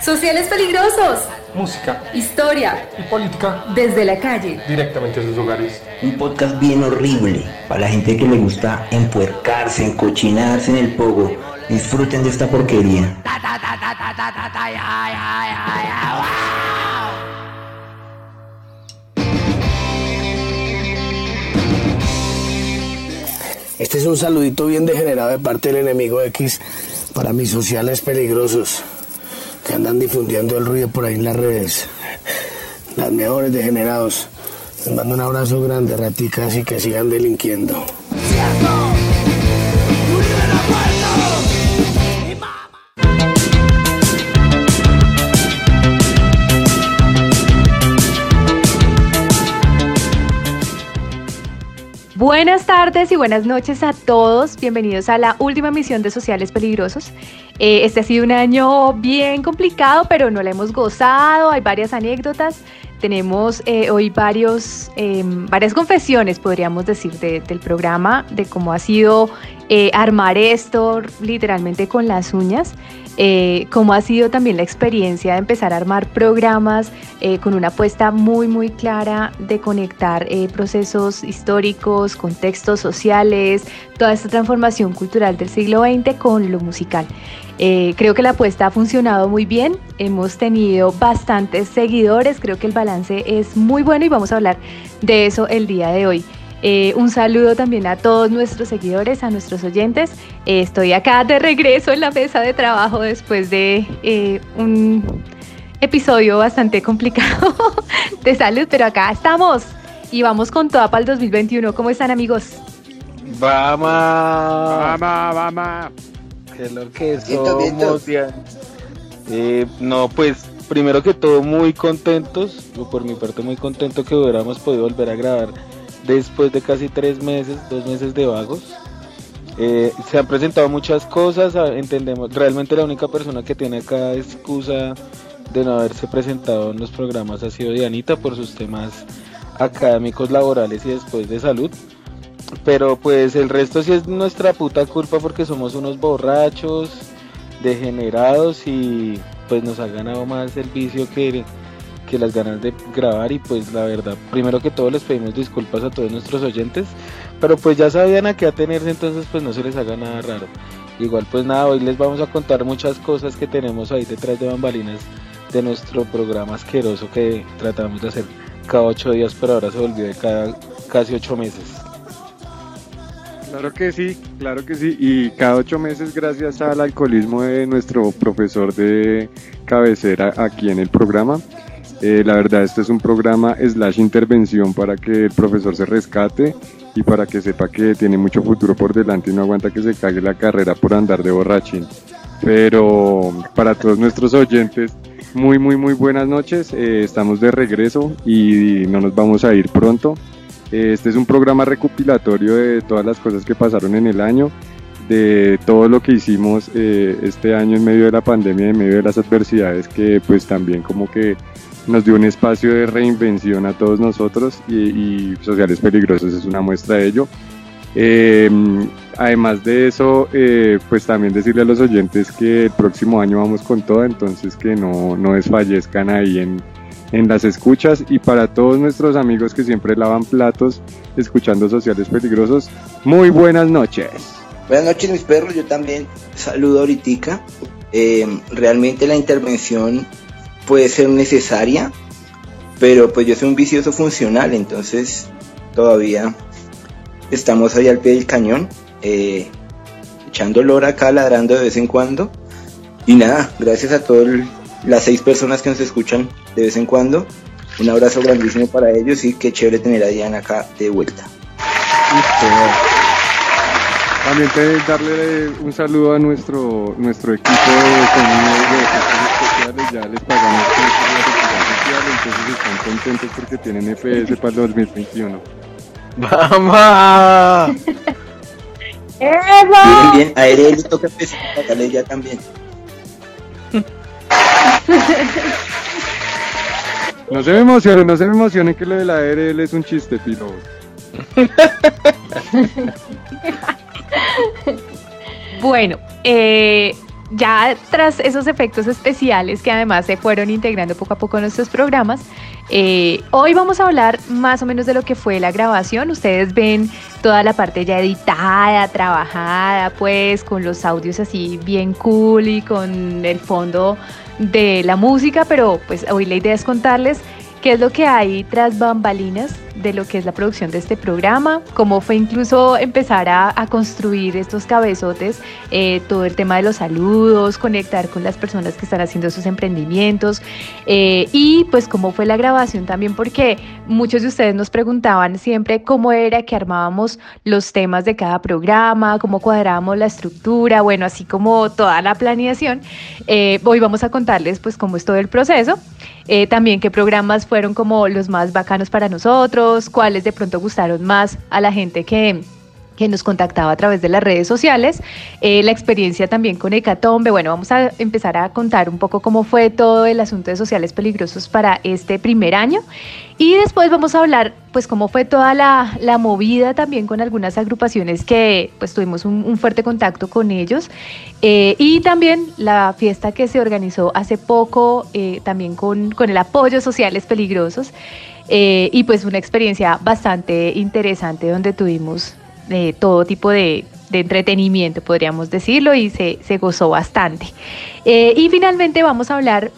Sociales peligrosos. Música. Historia. Y política. Desde la calle. Directamente a sus hogares. Un podcast bien horrible para la gente que le gusta empuercarse, encochinarse en el pogo. Disfruten de esta porquería. Este es un saludito bien degenerado de parte del enemigo X para mis sociales peligrosos que andan difundiendo el ruido por ahí en las redes. Las mejores degenerados. Les mando un abrazo grande, raticas, y que sigan delinquiendo. Buenas tardes y buenas noches a todos. Bienvenidos a la última emisión de Sociales Peligrosos. Eh, este ha sido un año bien complicado, pero no lo hemos gozado. Hay varias anécdotas. Tenemos eh, hoy varios, em, varias confesiones, podríamos decir, del programa, de cómo ha sido eh, armar esto literalmente con las uñas. Eh, cómo ha sido también la experiencia de empezar a armar programas eh, con una apuesta muy, muy clara de conectar eh, procesos históricos, contextos sociales, toda esta transformación cultural del siglo XX con lo musical. creo que la apuesta ha funcionado muy bien, hemos tenido bastantes seguidores, creo que el balance es muy bueno y vamos a hablar de eso el día de hoy. Eh, un saludo también a todos nuestros seguidores, a nuestros oyentes. Eh, estoy acá de regreso en la mesa de trabajo después de eh, un episodio bastante complicado de salud, pero acá estamos y vamos con toda para el 2021. ¿Cómo están amigos? Vamos, vamos, vamos. Que lo que somos, no, pues primero que todo muy contentos, por mi parte muy contento que hubiéramos podido volver a grabar después de casi tres meses, dos meses de vagos. Eh, se han presentado muchas cosas, ah, entendemos, realmente la única persona que tiene acá excusa de no haberse presentado en los programas ha sido Dianita por sus temas académicos, laborales y después de salud. Pero pues el resto sí es nuestra puta culpa porque somos unos borrachos, degenerados y pues nos ha ganado más el vicio que que las ganas de grabar y pues la verdad, primero que todo les pedimos disculpas a todos nuestros oyentes, pero pues ya sabían a qué atenerse, entonces pues no se les haga nada raro. Igual pues nada, hoy les vamos a contar muchas cosas que tenemos ahí detrás de bambalinas de nuestro programa asqueroso que tratamos de hacer cada ocho días, pero ahora se volvió de cada casi ocho meses. Claro que sí, claro que sí. Y cada ocho meses gracias al alcoholismo de nuestro profesor de cabecera aquí en el programa. Eh, la verdad, este es un programa slash intervención para que el profesor se rescate y para que sepa que tiene mucho futuro por delante y no aguanta que se cague la carrera por andar de borrachín. Pero para todos nuestros oyentes, muy, muy, muy buenas noches. Eh, estamos de regreso y no nos vamos a ir pronto. Eh, este es un programa recopilatorio de todas las cosas que pasaron en el año, de todo lo que hicimos este año en medio de la pandemia, en medio de las adversidades que pues también como que nos dio un espacio de reinvención a todos nosotros y, Sociales Peligrosos es una muestra de ello. Eh, además de eso, eh, pues también decirle a los oyentes que el próximo año vamos con todo, entonces que no, no desfallezcan ahí en, en las escuchas y para todos nuestros amigos que siempre lavan platos escuchando Sociales Peligrosos, muy buenas noches. Buenas noches mis perros, yo también saludo ahorita. Eh, realmente la intervención puede ser necesaria, pero pues yo soy un vicioso funcional, entonces todavía estamos ahí al pie del cañón, eh, echando olor acá, ladrando de vez en cuando. Y nada, gracias a todas las seis personas que nos escuchan de vez en cuando. Un abrazo grandísimo para ellos y qué chévere tener a Diana acá de vuelta. También darle un saludo a nuestro nuestro equipo de ya les pagamos entonces están contentos porque tienen FS para el 2021. ¡Vamos! Bien, bien, a él le toca empezar ya también. No se me emocionen, no se me emocionen que lo de la ARL es un chiste, pilo. bueno, eh, ya tras esos efectos especiales que además se fueron integrando poco a poco en nuestros programas, eh, hoy vamos a hablar más o menos de lo que fue la grabación. Ustedes ven toda la parte ya editada, trabajada, pues con los audios así bien cool y con el fondo de la música, pero pues hoy la idea es contarles qué es lo que hay tras bambalinas de lo que es la producción de este programa, cómo fue incluso empezar a, construir estos cabezotes, eh, todo el tema de los saludos, conectar con las personas que están haciendo sus emprendimientos eh, y pues cómo fue la grabación también, porque muchos de ustedes nos preguntaban siempre cómo era que armábamos los temas de cada programa, cómo cuadrábamos la estructura, bueno, así como toda la planeación. Eh, hoy vamos a contarles pues cómo es todo el proceso, también qué programas fueron como los más bacanos para nosotros, cuáles de pronto gustaron más a la gente que, que nos contactaba a través de las redes sociales, eh, la experiencia también con Hecatombe. Bueno, vamos a empezar a contar un poco cómo fue todo el asunto de sociales peligrosos para este primer año y después vamos a hablar pues cómo fue toda la, movida también con algunas agrupaciones que pues tuvimos un, fuerte contacto con ellos eh, y también la fiesta que se organizó hace poco eh, también con, con el apoyo sociales peligrosos. Eh, y pues una experiencia bastante interesante donde tuvimos eh, todo tipo de, entretenimiento, podríamos decirlo, y se, gozó bastante. Eh, y finalmente vamos a hablar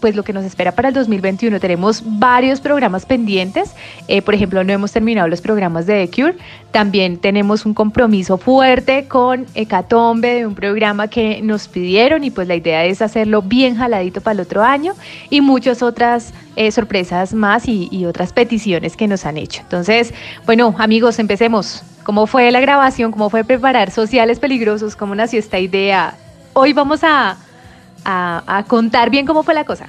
pues lo que nos espera para el 2021. Tenemos varios programas pendientes. Eh, por ejemplo, no hemos terminado los programas de The Cure. También tenemos un compromiso fuerte con Hecatombe de un programa que nos pidieron y pues la idea es hacerlo bien jaladito para el otro año y muchas otras eh, sorpresas más y, y otras peticiones que nos han hecho. Entonces, bueno, amigos, empecemos. ¿Cómo fue la grabación? ¿Cómo fue preparar sociales peligrosos? ¿Cómo nació esta idea? Hoy vamos a a, contar bien cómo fue la cosa.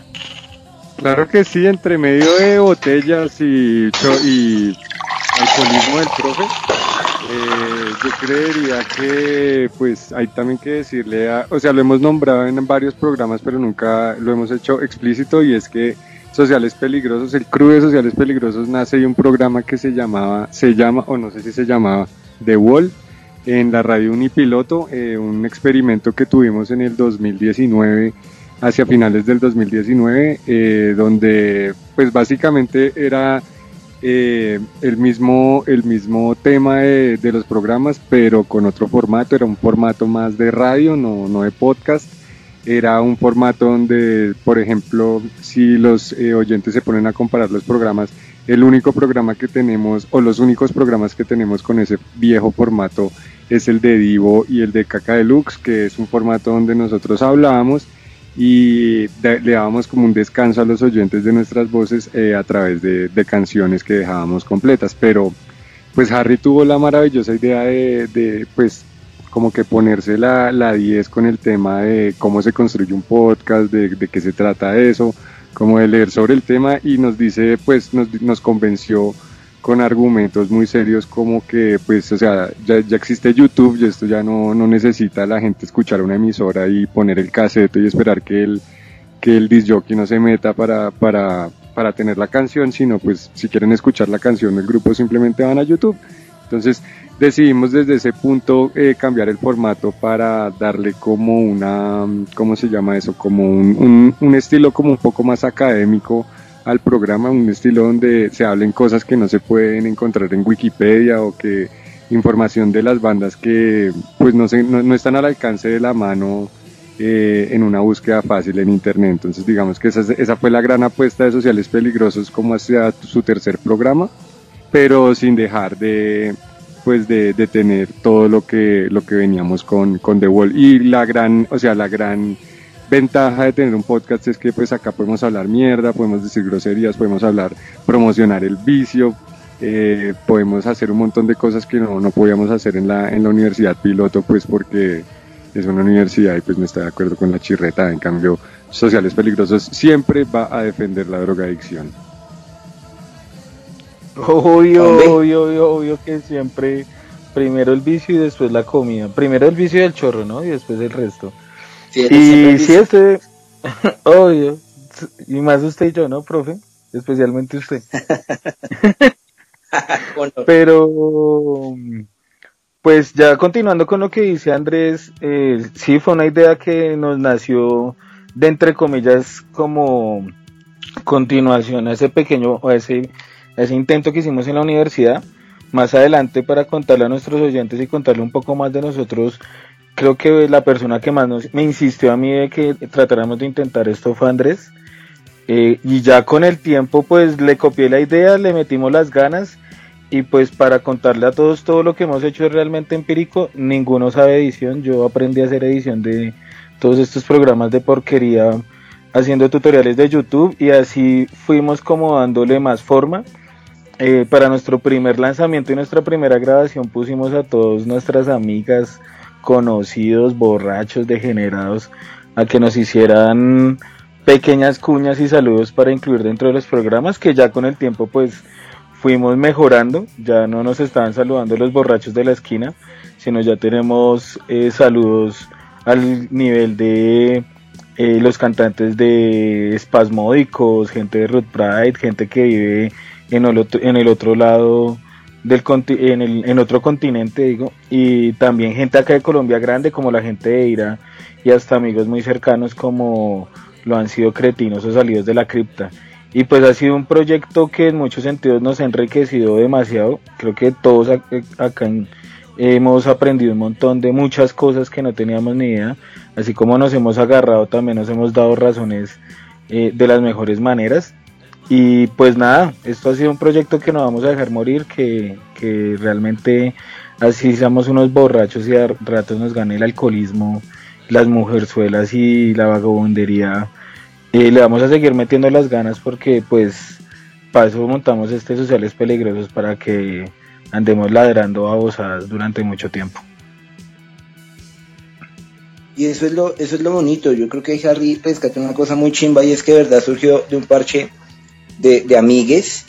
Claro que sí, entre medio de botellas y, y alcoholismo del profe, eh, yo creería que pues hay también que decirle, a, o sea, lo hemos nombrado en varios programas, pero nunca lo hemos hecho explícito y es que Sociales Peligrosos, el crew de Sociales Peligrosos nace de un programa que se llamaba, se llama, o no sé si se llamaba, The Wall, en la radio Unipiloto, eh, un experimento que tuvimos en el 2019, hacia finales del 2019, eh, donde pues básicamente era eh, el, mismo, el mismo tema de, los programas, pero con otro formato, era un formato más de radio, no, no de podcast. Era un formato donde, por ejemplo, si los oyentes se ponen a comparar los programas, el único programa que tenemos, o los únicos programas que tenemos con ese viejo formato, es el de Divo y el de Caca Deluxe, que es un formato donde nosotros hablábamos y le dábamos como un descanso a los oyentes de nuestras voces eh, a través de, canciones que dejábamos completas. Pero pues Harry tuvo la maravillosa idea de, pues como que ponerse la, la 10 con el tema de cómo se construye un podcast, de qué se trata eso, como de leer sobre el tema y nos dice, pues nos, nos convenció con argumentos muy serios como que pues o sea ya, ya existe YouTube y esto ya no, no necesita la gente escuchar una emisora y poner el cassette y esperar que el que el disc jockey no se meta para, para, para tener la canción sino pues si quieren escuchar la canción del grupo simplemente van a YouTube. Entonces decidimos desde ese punto eh, cambiar el formato para darle como una ¿cómo se llama eso? como un, un, estilo como un poco más académico al programa, un estilo donde se hablen cosas que no se pueden encontrar en Wikipedia o que información de las bandas que pues no, se, no, están al alcance de la mano eh, en una búsqueda fácil en internet. Entonces digamos que esa, esa fue la gran apuesta de Sociales Peligrosos como hacia su tercer programa, pero sin dejar de pues de, de tener todo lo que lo que veníamos con, con The Wall y la gran, o sea, la gran ventaja de tener un podcast es que pues acá podemos hablar mierda, podemos decir groserías, podemos hablar, promocionar el vicio, eh, podemos hacer un montón de cosas que no, no podíamos hacer en la, en la universidad piloto pues porque es una universidad y pues no está de acuerdo con la chirreta, en cambio sociales peligrosos siempre va a defender la drogadicción. Obvio, obvio, obvio, obvio que siempre primero el vicio y después la comida. Primero el vicio y el chorro, ¿no? Y después el resto y si este, obvio, y más usted y yo, ¿no, profe? Especialmente usted. Pero, pues ya continuando con lo que dice Andrés, eh, sí fue una idea que nos nació de entre comillas como continuación a ese pequeño, a ese, ese intento que hicimos en la universidad. Más adelante para contarle a nuestros oyentes y contarle un poco más de nosotros, creo que la persona que más me insistió a mí de que tratáramos de intentar esto fue Andrés. Eh, y ya con el tiempo pues le copié la idea, le metimos las ganas y pues para contarle a todos todo lo que hemos hecho es realmente empírico, ninguno sabe edición, yo aprendí a hacer edición de todos estos programas de porquería haciendo tutoriales de YouTube y así fuimos como dándole más forma. Eh, para nuestro primer lanzamiento y nuestra primera grabación pusimos a todas nuestras amigas, conocidos, borrachos, degenerados, a que nos hicieran pequeñas cuñas y saludos para incluir dentro de los programas que ya con el tiempo pues fuimos mejorando, ya no nos estaban saludando los borrachos de la esquina, sino ya tenemos eh, saludos al nivel de eh, los cantantes de Espasmódicos, gente de Ruth Pride, gente que vive en el otro, en el otro lado del en, el, en otro continente, digo, y también gente acá de Colombia grande como la gente de Ira y hasta amigos muy cercanos como lo han sido cretinos o salidos de la cripta. Y pues ha sido un proyecto que en muchos sentidos nos ha enriquecido demasiado. Creo que todos acá hemos aprendido un montón de muchas cosas que no teníamos ni idea. Así como nos hemos agarrado, también nos hemos dado razones eh, de las mejores maneras. Y pues nada, esto ha sido un proyecto que no vamos a dejar morir, que, que realmente así seamos unos borrachos y a ratos nos gane el alcoholismo las mujerzuelas y la vagabundería, eh, le vamos a seguir metiendo las ganas porque pues para eso montamos este Sociales Peligrosos para que andemos ladrando babosadas durante mucho tiempo. Y eso es lo, eso es lo bonito, yo creo que Harry rescató una cosa muy chimba y es que verdad surgió de un parche de, de amigues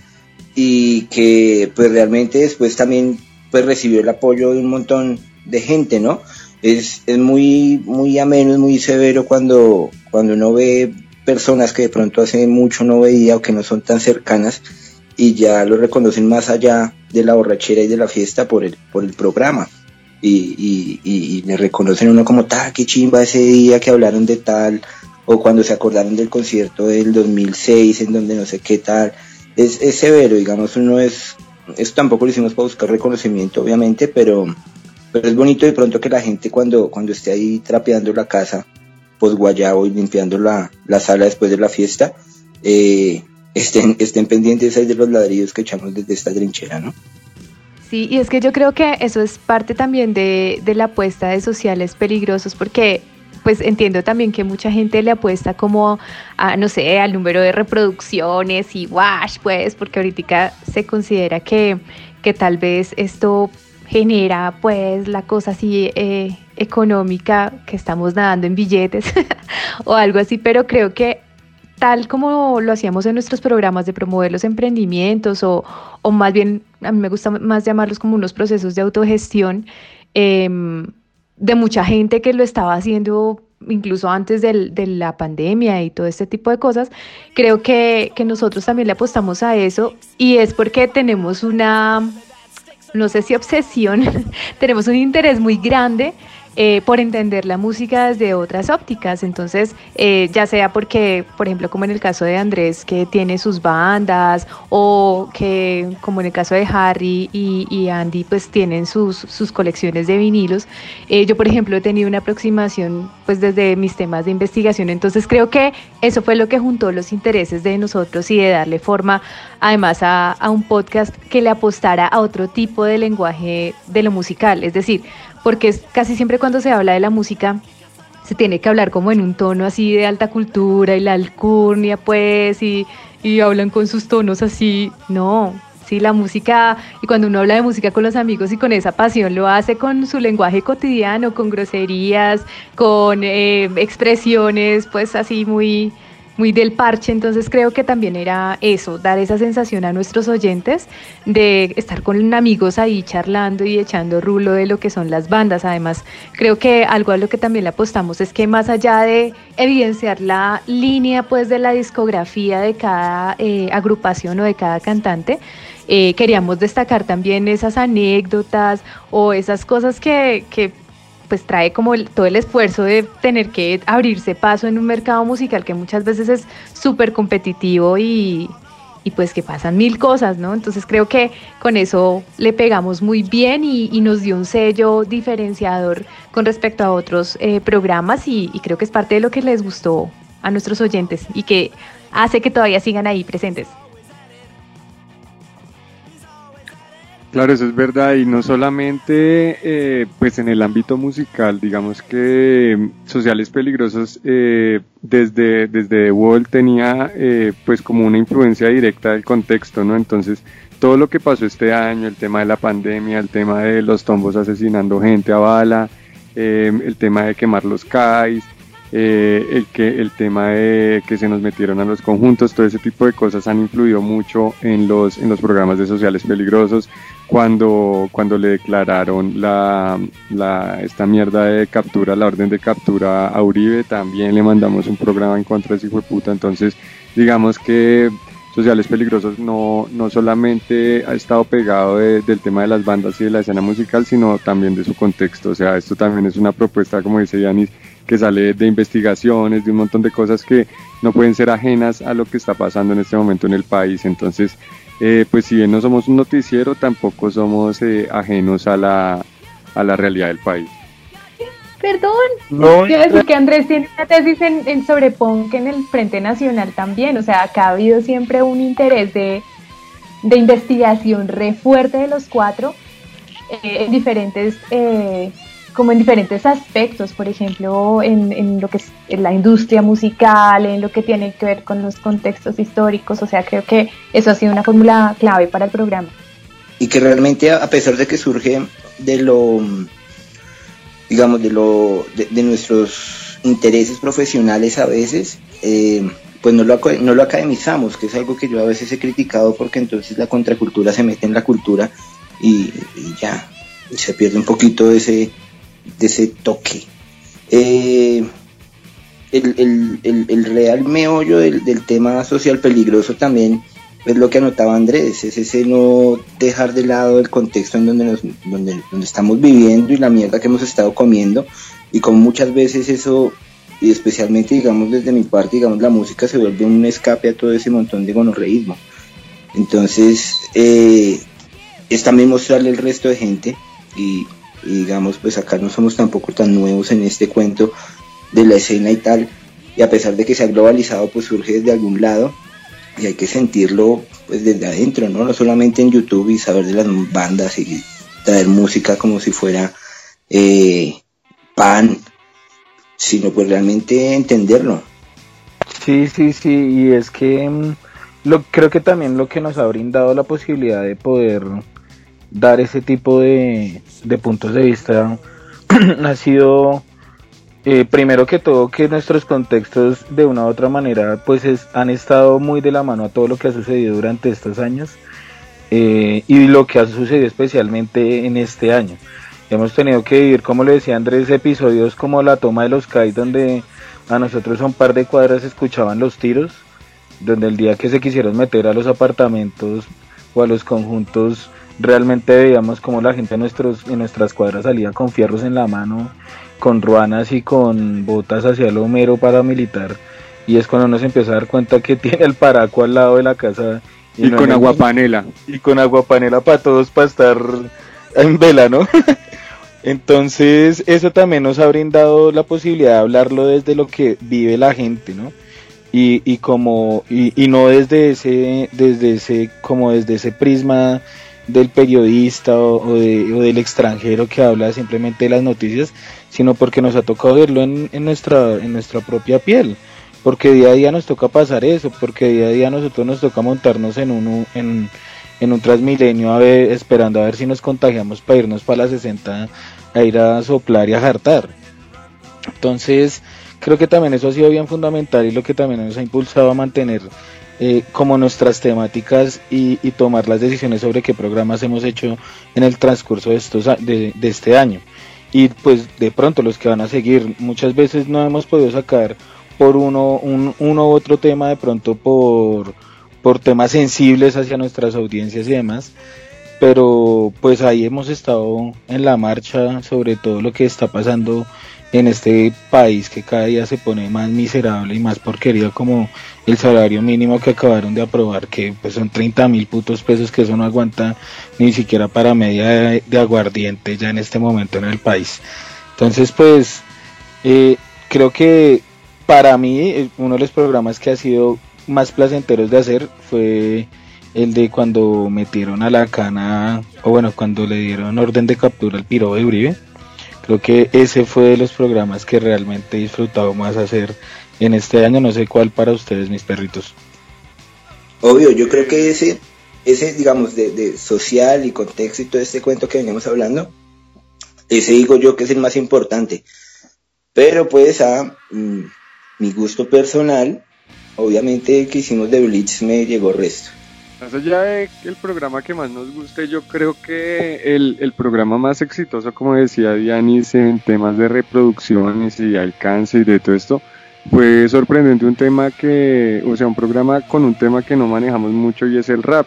y que pues realmente después también pues recibió el apoyo de un montón de gente, ¿no? es, es muy, muy ameno, es muy severo cuando, cuando uno ve personas que de pronto hace mucho no veía o que no son tan cercanas y ya lo reconocen más allá de la borrachera y de la fiesta por el, por el programa. Y, y, le reconocen uno como, ta, qué chimba ese día que hablaron de tal, o cuando se acordaron del concierto del 2006 en donde no sé qué tal. Es, es severo, digamos, uno es, eso tampoco lo hicimos para buscar reconocimiento, obviamente, pero, pero es bonito de pronto que la gente cuando, cuando esté ahí trapeando la casa, pues guayabo y limpiando la, sala después de la fiesta, eh, estén, estén pendientes ahí de los ladrillos que echamos desde esta trinchera, ¿no? Sí, y es que yo creo que eso es parte también de, de la apuesta de sociales peligrosos, porque pues entiendo también que mucha gente le apuesta como a, no sé, al número de reproducciones y wash, pues, porque ahorita se considera que, que tal vez esto genera pues la cosa así eh, económica que estamos nadando en billetes o algo así, pero creo que tal como lo hacíamos en nuestros programas de promover los emprendimientos o, o más bien, a mí me gusta más llamarlos como unos procesos de autogestión em, de mucha gente que lo estaba haciendo incluso antes de la pandemia y todo este tipo de cosas, creo que, que nosotros también le apostamos a eso y es porque tenemos una no sé si obsesión, tenemos un interés muy grande eh, por entender la música desde otras ópticas. Entonces, eh, ya sea porque, por ejemplo, como en el caso de Andrés, que tiene sus bandas, o que, como en el caso de Harry y, Andy, pues tienen sus, sus colecciones de vinilos. Eh, yo, por ejemplo, he tenido una aproximación pues desde mis temas de investigación. Entonces, creo que eso fue lo que juntó los intereses de nosotros y de darle forma, además, a, a un podcast que le apostara a otro tipo de lenguaje de lo musical. Es decir, porque es casi siempre cuando se habla de la música se tiene que hablar como en un tono así de alta cultura y la alcurnia pues y, y hablan con sus tonos así, no, sí, la música, y cuando uno habla de música con los amigos y con esa pasión, lo hace con su lenguaje cotidiano, con groserías, con eh, expresiones, pues así muy, muy del parche, entonces creo que también era eso, dar esa sensación a nuestros oyentes de estar con amigos ahí charlando y echando rulo de lo que son las bandas. Además, creo que algo a lo que también le apostamos es que más allá de evidenciar la línea pues de la discografía de cada eh, agrupación o de cada cantante, eh, queríamos destacar también esas anécdotas o esas cosas que, que pues trae como todo el esfuerzo de tener que abrirse paso en un mercado musical que muchas veces es súper competitivo y, y, pues que pasan mil cosas, ¿no? Entonces creo que con eso le pegamos muy bien y, nos dio un sello diferenciador con respecto a otros eh, programas y, y creo que es parte de lo que les gustó a nuestros oyentes y que hace que todavía sigan ahí presentes. Claro, eso es verdad y no solamente eh, pues en el ámbito musical, digamos que mm, Sociales Peligrosos eh, desde, desde Wall tenía eh, pues como una influencia directa del contexto, ¿no? Entonces todo lo que pasó este año, el tema de la pandemia, el tema de los tombos asesinando gente a bala, el tema de quemar los CAIs, el, que, el tema de que se nos metieron a los conjuntos, todo ese tipo de cosas han influido mucho en los, en los programas de sociales peligrosos cuando, cuando le declararon la, la, esta mierda de captura, la orden de captura a Uribe, también le mandamos un programa en contra de ese hijo de puta. Entonces, digamos que Sociales Peligrosos no, no solamente ha estado pegado del tema de las bandas y de la escena musical, sino también de su contexto. O sea, esto también es una propuesta, como dice Yanis, que sale de investigaciones, de un montón de cosas que no pueden ser ajenas a lo que está pasando en este momento en el país. Entonces, eh, pues si bien no somos un noticiero, tampoco somos eh, ajenos a la, a la realidad del país. Perdón, no, decir que Andrés tiene una tesis en, en sobre punk en el Frente Nacional también, o sea, acá ha habido siempre un interés de, de investigación re fuerte de los cuatro eh, en diferentes como en diferentes aspectos, por ejemplo, en, lo que es la industria musical, en lo que tiene que ver con los contextos históricos, o sea, creo que eso ha sido una fórmula clave para el programa. Y que realmente, a pesar de que surge de lo, digamos, de lo, de, nuestros intereses profesionales a veces, eh, pues no lo, no lo academizamos, que es algo que yo a veces he criticado porque entonces la contracultura se mete en la cultura y, y ya, se pierde un poquito ese, de ese toque. Eh, el, real meollo del, tema social peligroso también es lo que anotaba Andrés, es ese no dejar de lado el contexto en donde, nos, donde, donde estamos viviendo y la mierda que hemos estado comiendo y como muchas veces eso, y especialmente digamos desde mi parte, digamos la música se vuelve un escape a todo ese montón de gonorreísmo. Entonces, eh, es también mostrarle al resto de gente y, y digamos pues acá no somos tampoco tan nuevos en este cuento de la escena y tal y a pesar de que se ha globalizado pues surge desde algún lado y hay que sentirlo pues desde adentro no no solamente en YouTube y saber de las bandas y traer música como si fuera eh, pan sino pues realmente entenderlo. Sí sí sí y es que mm, lo creo que también lo que nos ha brindado la posibilidad de poder dar ese tipo de, puntos de vista ha sido eh, primero que todo que nuestros contextos de una u otra manera pues han estado muy de la mano a todo lo que ha sucedido durante estos años eh, y lo que ha sucedido especialmente en este año. Hemos tenido que vivir, como le decía Andrés, episodios como la toma de los CAI donde a nosotros a un par de cuadras escuchaban los tiros, donde el día que se quisieron meter a los apartamentos o a los conjuntos realmente veíamos como la gente en, nuestros, en nuestras cuadras salía con fierros en la mano, con ruanas y con botas hacia el homero paramilitar. Y es cuando uno se empieza a dar cuenta que tiene el paraco al lado de la casa. Y, con agua panela. Y con agua panela para todos, para estar en vela, ¿no? Entonces, eso también nos ha brindado la posibilidad de hablarlo desde lo que vive la gente, ¿no? Y, y como, y, y no desde ese, desde ese, como desde ese prisma del periodista o, del extranjero que habla simplemente de las noticias, sino porque nos ha tocado verlo en, nuestra, propia piel. Porque día a día nos toca pasar eso, porque día a día nosotros nos toca montarnos en, uno, en, un transmilenio esperando a ver si nos contagiamos para irnos para la 60 a ir a soplar y a jartar. Entonces, creo que también eso ha sido bien fundamental y lo que también nos ha impulsado a mantener eh, como nuestras temáticas y, tomar las decisiones sobre qué programas hemos hecho en el transcurso de, estos, de, este año. Y pues de pronto los que van a seguir, muchas veces no hemos podido sacar por uno, un, uno u otro tema de pronto por, por temas sensibles hacia nuestras audiencias y demás. Pero pues ahí hemos estado en la marcha sobre todo lo que está pasando en este país que cada día se pone más miserable y más porquería como el salario mínimo que acabaron de aprobar, que pues son 30 mil putos pesos, que eso no aguanta ni siquiera para media de, aguardiente ya en este momento en el país. Entonces pues eh, creo que para mí eh, uno de los programas que ha sido más placenteros de hacer fue el de cuando metieron a la cana, o bueno, cuando le dieron orden de captura al piro de Uribe Creo que ese fue de los programas que realmente he disfrutado más hacer en este año. No sé cuál para ustedes, mis perritos. Obvio, yo creo que ese, ese digamos, de, social y contexto y todo este cuento que veníamos hablando, ese digo yo que es el más importante. Pero pues a mm, mi gusto personal, obviamente que hicimos de Blitz me llegó resto. Más allá de el programa que más nos guste, yo creo que el, el programa más exitoso, como decía Dianis, en temas de reproducciones y alcance y de todo esto, fue sorprendente un tema que, o sea, un programa con un tema que no manejamos mucho y es el rap.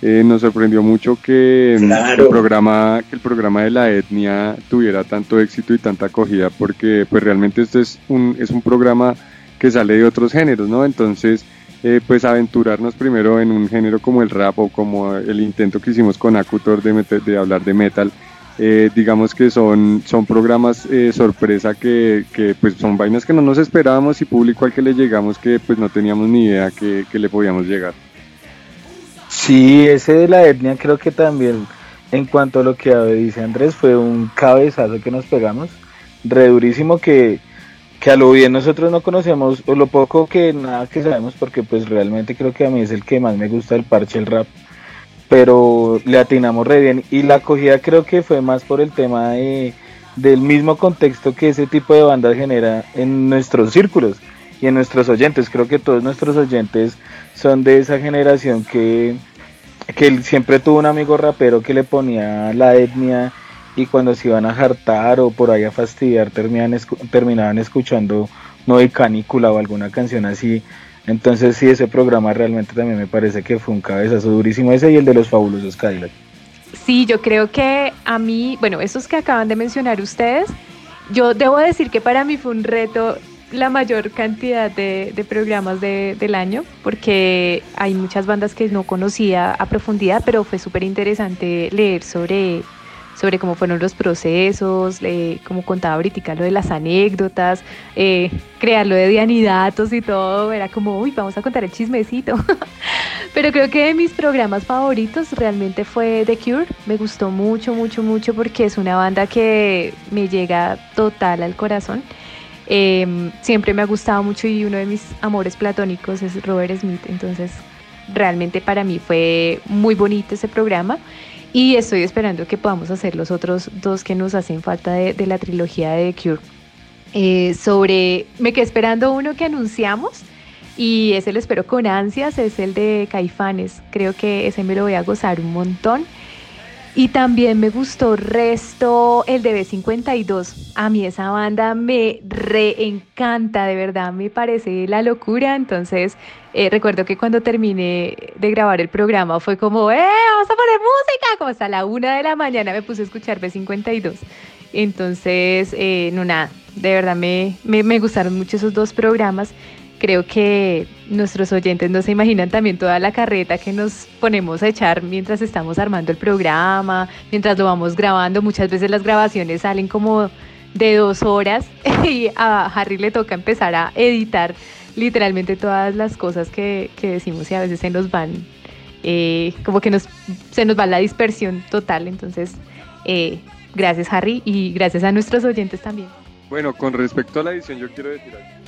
Eh, nos sorprendió mucho que, el programa, que el programa de la etnia tuviera tanto éxito y tanta acogida, porque pues realmente este es un, es un programa que sale de otros géneros, ¿no? Entonces, eh, pues aventurarnos primero en un género como el rap o como el intento que hicimos con Acutor de, hablar de metal. Eh, digamos que son, son programas eh, sorpresa que, que, pues son vainas que no nos esperábamos y público al que le llegamos que pues no teníamos ni idea que, que le podíamos llegar. Sí, ese de la etnia creo que también en cuanto a lo que dice Andrés fue un cabezazo que nos pegamos, re durísimo que que a lo bien nosotros no conocemos, o lo poco que nada que sabemos, porque pues realmente creo que a mí es el que más me gusta el parche, el rap, pero le atinamos re bien. Y la acogida creo que fue más por el tema de, del mismo contexto que ese tipo de bandas genera en nuestros círculos y en nuestros oyentes. Creo que todos nuestros oyentes son de esa generación que, que siempre tuvo un amigo rapero que le ponía la etnia y cuando se iban a jartar o por ahí a fastidiar terminaban, terminaban escuchando No hay Canícula o alguna canción así. Entonces sí, ese programa realmente también me parece que fue un cabezazo durísimo ese y el de los fabulosos Cadillac. Sí, yo creo que a mí, bueno, esos que acaban de mencionar ustedes, yo debo decir que para mí fue un reto la mayor cantidad de, programas del año, porque hay muchas bandas que no conocía a profundidad, pero fue súper interesante leer sobre sobre cómo fueron los procesos, como contaba ahorita lo de las anécdotas, eh, crearlo de dianidatos y todo, era como, uy, vamos a contar el chismecito. Pero creo que de mis programas favoritos realmente fue The Cure, me gustó mucho, mucho, mucho porque es una banda que me llega total al corazón. Em, siempre me ha gustado mucho y uno de mis amores platónicos es Robert Smith, entonces realmente para mí fue muy bonito ese programa y estoy esperando que podamos hacer los otros dos que nos hacen falta de, la trilogía de The Cure. Eh, sobre, me quedé esperando uno que anunciamos y ese lo espero con ansias, es el de Caifanes. Creo que ese me lo voy a gozar un montón. Y también me gustó resto el de B52. A mí esa banda me reencanta, de verdad, me parece la locura. Entonces, eh, recuerdo que cuando terminé de grabar el programa fue como, ¡eh! Vamos a poner música. Como hasta la una de la mañana me puse a escuchar B52. Entonces, eh, no nada, de verdad me, me, me gustaron mucho esos dos programas creo que nuestros oyentes no se imaginan también toda la carreta que nos ponemos a echar mientras estamos armando el programa, mientras lo vamos grabando. Muchas veces las grabaciones salen como de dos horas y a Harry le toca empezar a editar literalmente todas las cosas que, decimos y a veces se nos van, eh, como que nos, se nos va la dispersión total. Entonces, eh, gracias Harry y gracias a nuestros oyentes también. Bueno, con respecto a la edición yo quiero decir algo.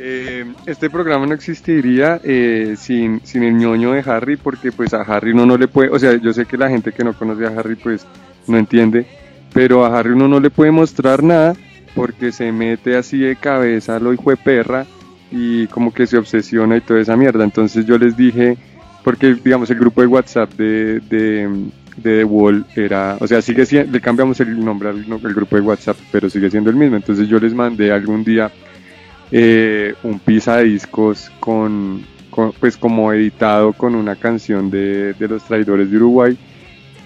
Eh, este programa no existiría eh, sin, sin el ñoño de Harry, porque pues a Harry uno no le puede, o sea, yo sé que la gente que no conoce a Harry pues no entiende, pero a Harry uno no le puede mostrar nada porque se mete así de cabeza lo hijo de perra y como que se obsesiona y toda esa mierda. Entonces yo les dije, porque digamos el grupo de WhatsApp de, de, The Wall era, o sea, sigue siendo, le cambiamos el nombre al grupo de WhatsApp, pero sigue siendo el mismo. Entonces yo les mandé algún día eh, un pisadiscos con, pues como editado con una canción de, de los traidores de Uruguay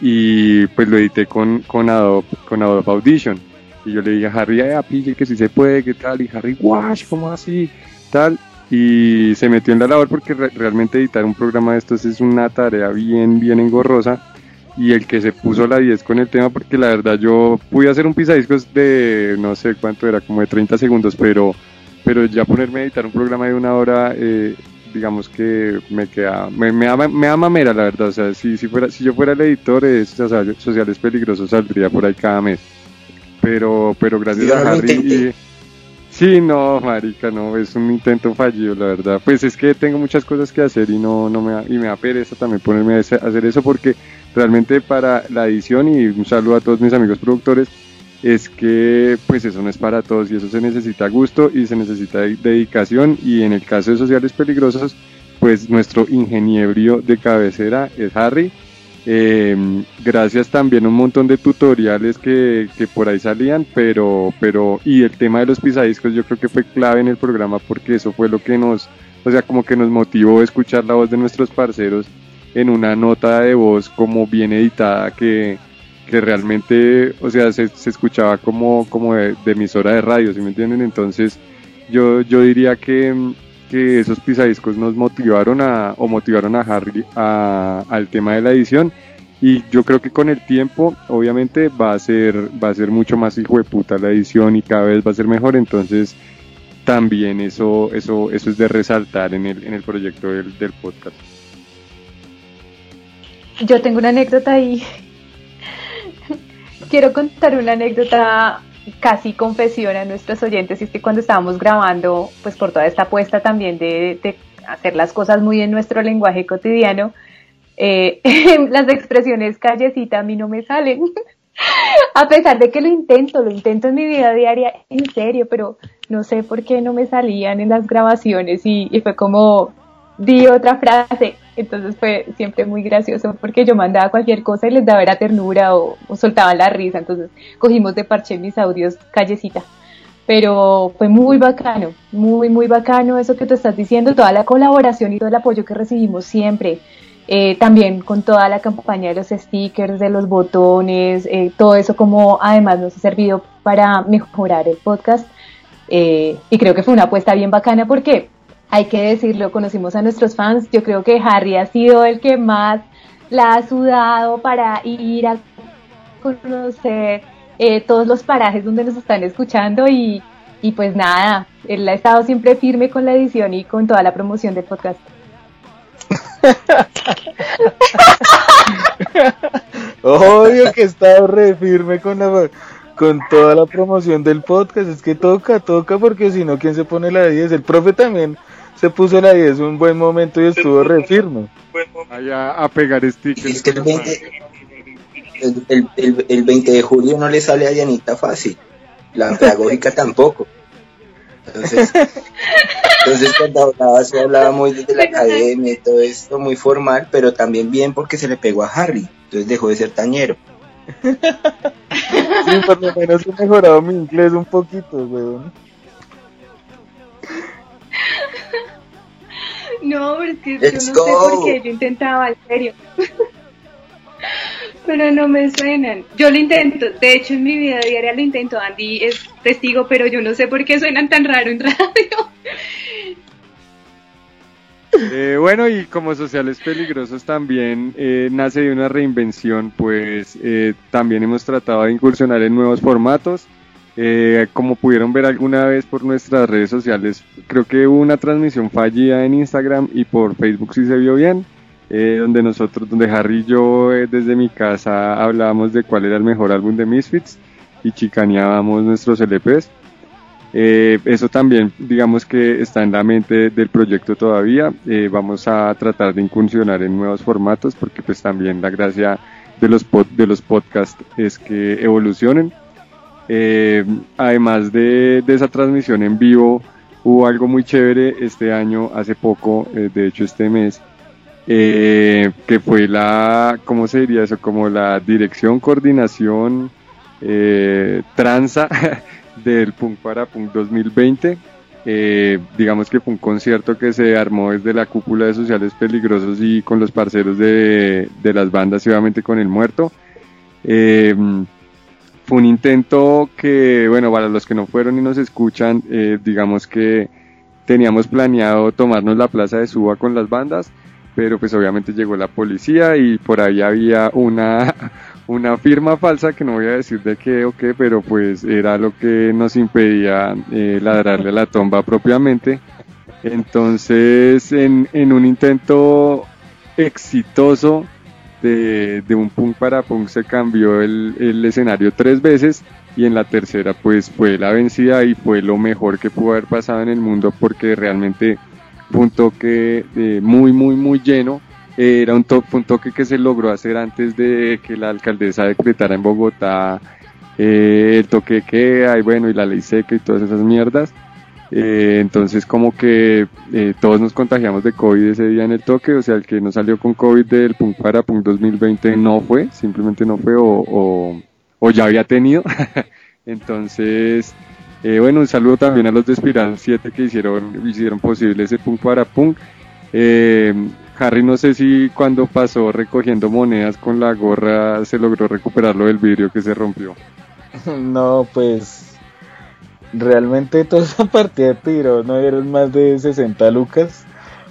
y pues lo edité con, con, Adobe, con Adobe Audition. Y yo le dije a Harry, a pille que si se puede, que tal, y Harry, wash, ¿cómo así? Tal, y se metió en la labor porque realmente editar un programa de estos es una tarea bien, bien engorrosa. Y el que se puso la 10 con el tema porque la verdad yo pude hacer un pisadiscos de no sé cuánto era, como de 30 segundos, pero, pero ya ponerme a editar un programa de una hora, eh, digamos que me queda, me, me, ama, me mamera la verdad, o sea, si, si, fuera, si yo fuera el editor de sociales peligrosos saldría por ahí cada mes, pero, pero gracias a Harry y, Sí, no, marica, no, es un intento fallido, la verdad. Pues es que tengo muchas cosas que hacer y no, no me, y me da pereza también ponerme a hacer eso porque realmente para la edición y un saludo a todos mis amigos productores es que pues eso no es para todos y eso se necesita gusto y se necesita dedicación y en el caso de sociales peligrosos pues nuestro ingeniero de cabecera es Harry eh, gracias también a un montón de tutoriales que, que, por ahí salían, pero, pero, y el tema de los pisadiscos yo creo que fue clave en el programa porque eso fue lo que nos, o sea, como que nos motivó a escuchar la voz de nuestros parceros en una nota de voz como bien editada que, que realmente, o sea, se, se escuchaba como, como de, de, emisora de radio, ¿sí me entienden? Entonces, yo, yo diría que, que esos pisadiscos nos motivaron a, o motivaron a Harry al tema de la edición. Y yo creo que con el tiempo, obviamente, va a ser, va a ser mucho más hijo de puta la edición y cada vez va a ser mejor. Entonces, también eso, eso, eso es de resaltar en el, en el proyecto del, del podcast. Yo tengo una anécdota ahí. Quiero contar una anécdota casi confesión a nuestros oyentes y es que cuando estábamos grabando, pues por toda esta apuesta también de, de hacer las cosas muy en nuestro lenguaje cotidiano, eh, las expresiones callecita a mí no me salen. a pesar de que lo intento, lo intento en mi vida diaria, en serio, pero no sé por qué no me salían en las grabaciones y, y fue como di otra frase, entonces fue siempre muy gracioso porque yo mandaba cualquier cosa y les daba la ternura o, o soltaban la risa. Entonces cogimos de parche mis audios callecita. Pero fue muy bacano, muy, muy bacano eso que tú estás diciendo, toda la colaboración y todo el apoyo que recibimos siempre. Eh, también con toda la campaña de los stickers, de los botones, eh, todo eso como además nos ha servido para mejorar el podcast. Eh, y creo que fue una apuesta bien bacana porque hay que decirlo, conocimos a nuestros fans, yo creo que Harry ha sido el que más la ha sudado para ir a conocer eh, todos los parajes donde nos están escuchando y, y pues nada, él ha estado siempre firme con la edición y con toda la promoción del podcast. Obvio que estado re firme con la con toda la promoción del podcast, es que toca, toca porque si no, ¿quién se pone la 10? El profe también se puso la 10 un buen momento y estuvo re firme. Allá a pegar stickers. Es que el 20, el, el, el, el 20 de julio no le sale a Dianita fácil, la pedagógica tampoco. Entonces, entonces cuando hablaba, se hablaba muy desde la academia y todo esto, muy formal, pero también bien porque se le pegó a Harry, entonces dejó de ser tañero. Sí, por lo menos he mejorado mi inglés un poquito, weón. No, pero es que Let's yo no sé por qué, yo intentaba, en serio. pero no me suenan. Yo lo intento, de hecho en mi vida diaria lo intento, Andy es testigo, pero yo no sé por qué suenan tan raro en radio. Eh, bueno, y como sociales peligrosos también eh, nace de una reinvención, pues eh, también hemos tratado de incursionar en nuevos formatos. Eh, como pudieron ver alguna vez por nuestras redes sociales, creo que hubo una transmisión fallida en Instagram y por Facebook sí se vio bien, eh, donde nosotros, donde Harry y yo eh, desde mi casa hablábamos de cuál era el mejor álbum de Misfits y chicaneábamos nuestros LPs. Eh, eso también, digamos que está en la mente del proyecto todavía. Vamos a tratar de incursionar en nuevos formatos porque pues también la gracia de los, pod- de los podcasts es que evolucionen. Eh, además de, de esa transmisión en vivo, hubo algo muy chévere este año, hace poco, eh, de hecho este mes, eh, que fue la, ¿cómo se diría eso? Como la dirección, coordinación, eh, tranza del Punk para Punk 2020. Eh, digamos que fue un concierto que se armó desde la cúpula de Sociales Peligrosos y con los parceros de, de las bandas y obviamente con el muerto. Un intento que, bueno, para los que no fueron y nos escuchan, eh, digamos que teníamos planeado tomarnos la plaza de Suba con las bandas, pero pues obviamente llegó la policía y por ahí había una, una firma falsa que no voy a decir de qué o qué, pero pues era lo que nos impedía eh, ladrarle a la tomba propiamente. Entonces, en, en un intento exitoso de, un punk para punk se cambió el, el, escenario tres veces y en la tercera pues fue la vencida y fue lo mejor que pudo haber pasado en el mundo porque realmente fue un toque eh, muy muy muy lleno era un, to un toque que se logró hacer antes de que la alcaldesa decretara en Bogotá eh, el toque que hay, bueno, y la ley seca y todas esas mierdas. Eh, entonces como que eh, todos nos contagiamos de COVID ese día en el toque, o sea, el que no salió con COVID del Punk para Punk 2020 no fue, simplemente no fue o, o, o ya había tenido. entonces, eh, bueno, un saludo también a los de Espiral 7 que hicieron, hicieron posible ese Punk para Punk. Eh, Harry no sé si cuando pasó recogiendo monedas con la gorra se logró recuperarlo del vidrio que se rompió. No, pues realmente toda esa partida de tiro no dieron más de 60 lucas.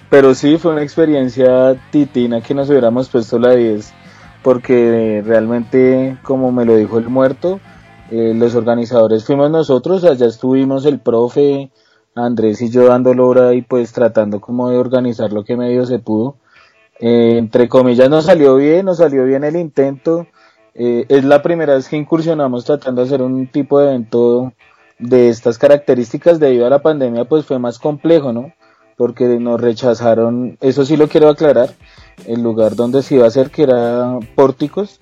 Pero sí fue una experiencia titina que nos hubiéramos puesto la 10. Porque realmente, como me lo dijo el muerto, eh, los organizadores fuimos nosotros, allá estuvimos el profe, Andrés y yo dando hora y pues tratando como de organizar lo que medio se pudo. Eh, entre comillas nos salió bien, nos salió bien el intento. Eh, es la primera vez que incursionamos tratando de hacer un tipo de evento de estas características debido a la pandemia pues fue más complejo, ¿no? Porque nos rechazaron, eso sí lo quiero aclarar, el lugar donde se iba a hacer que era Pórticos,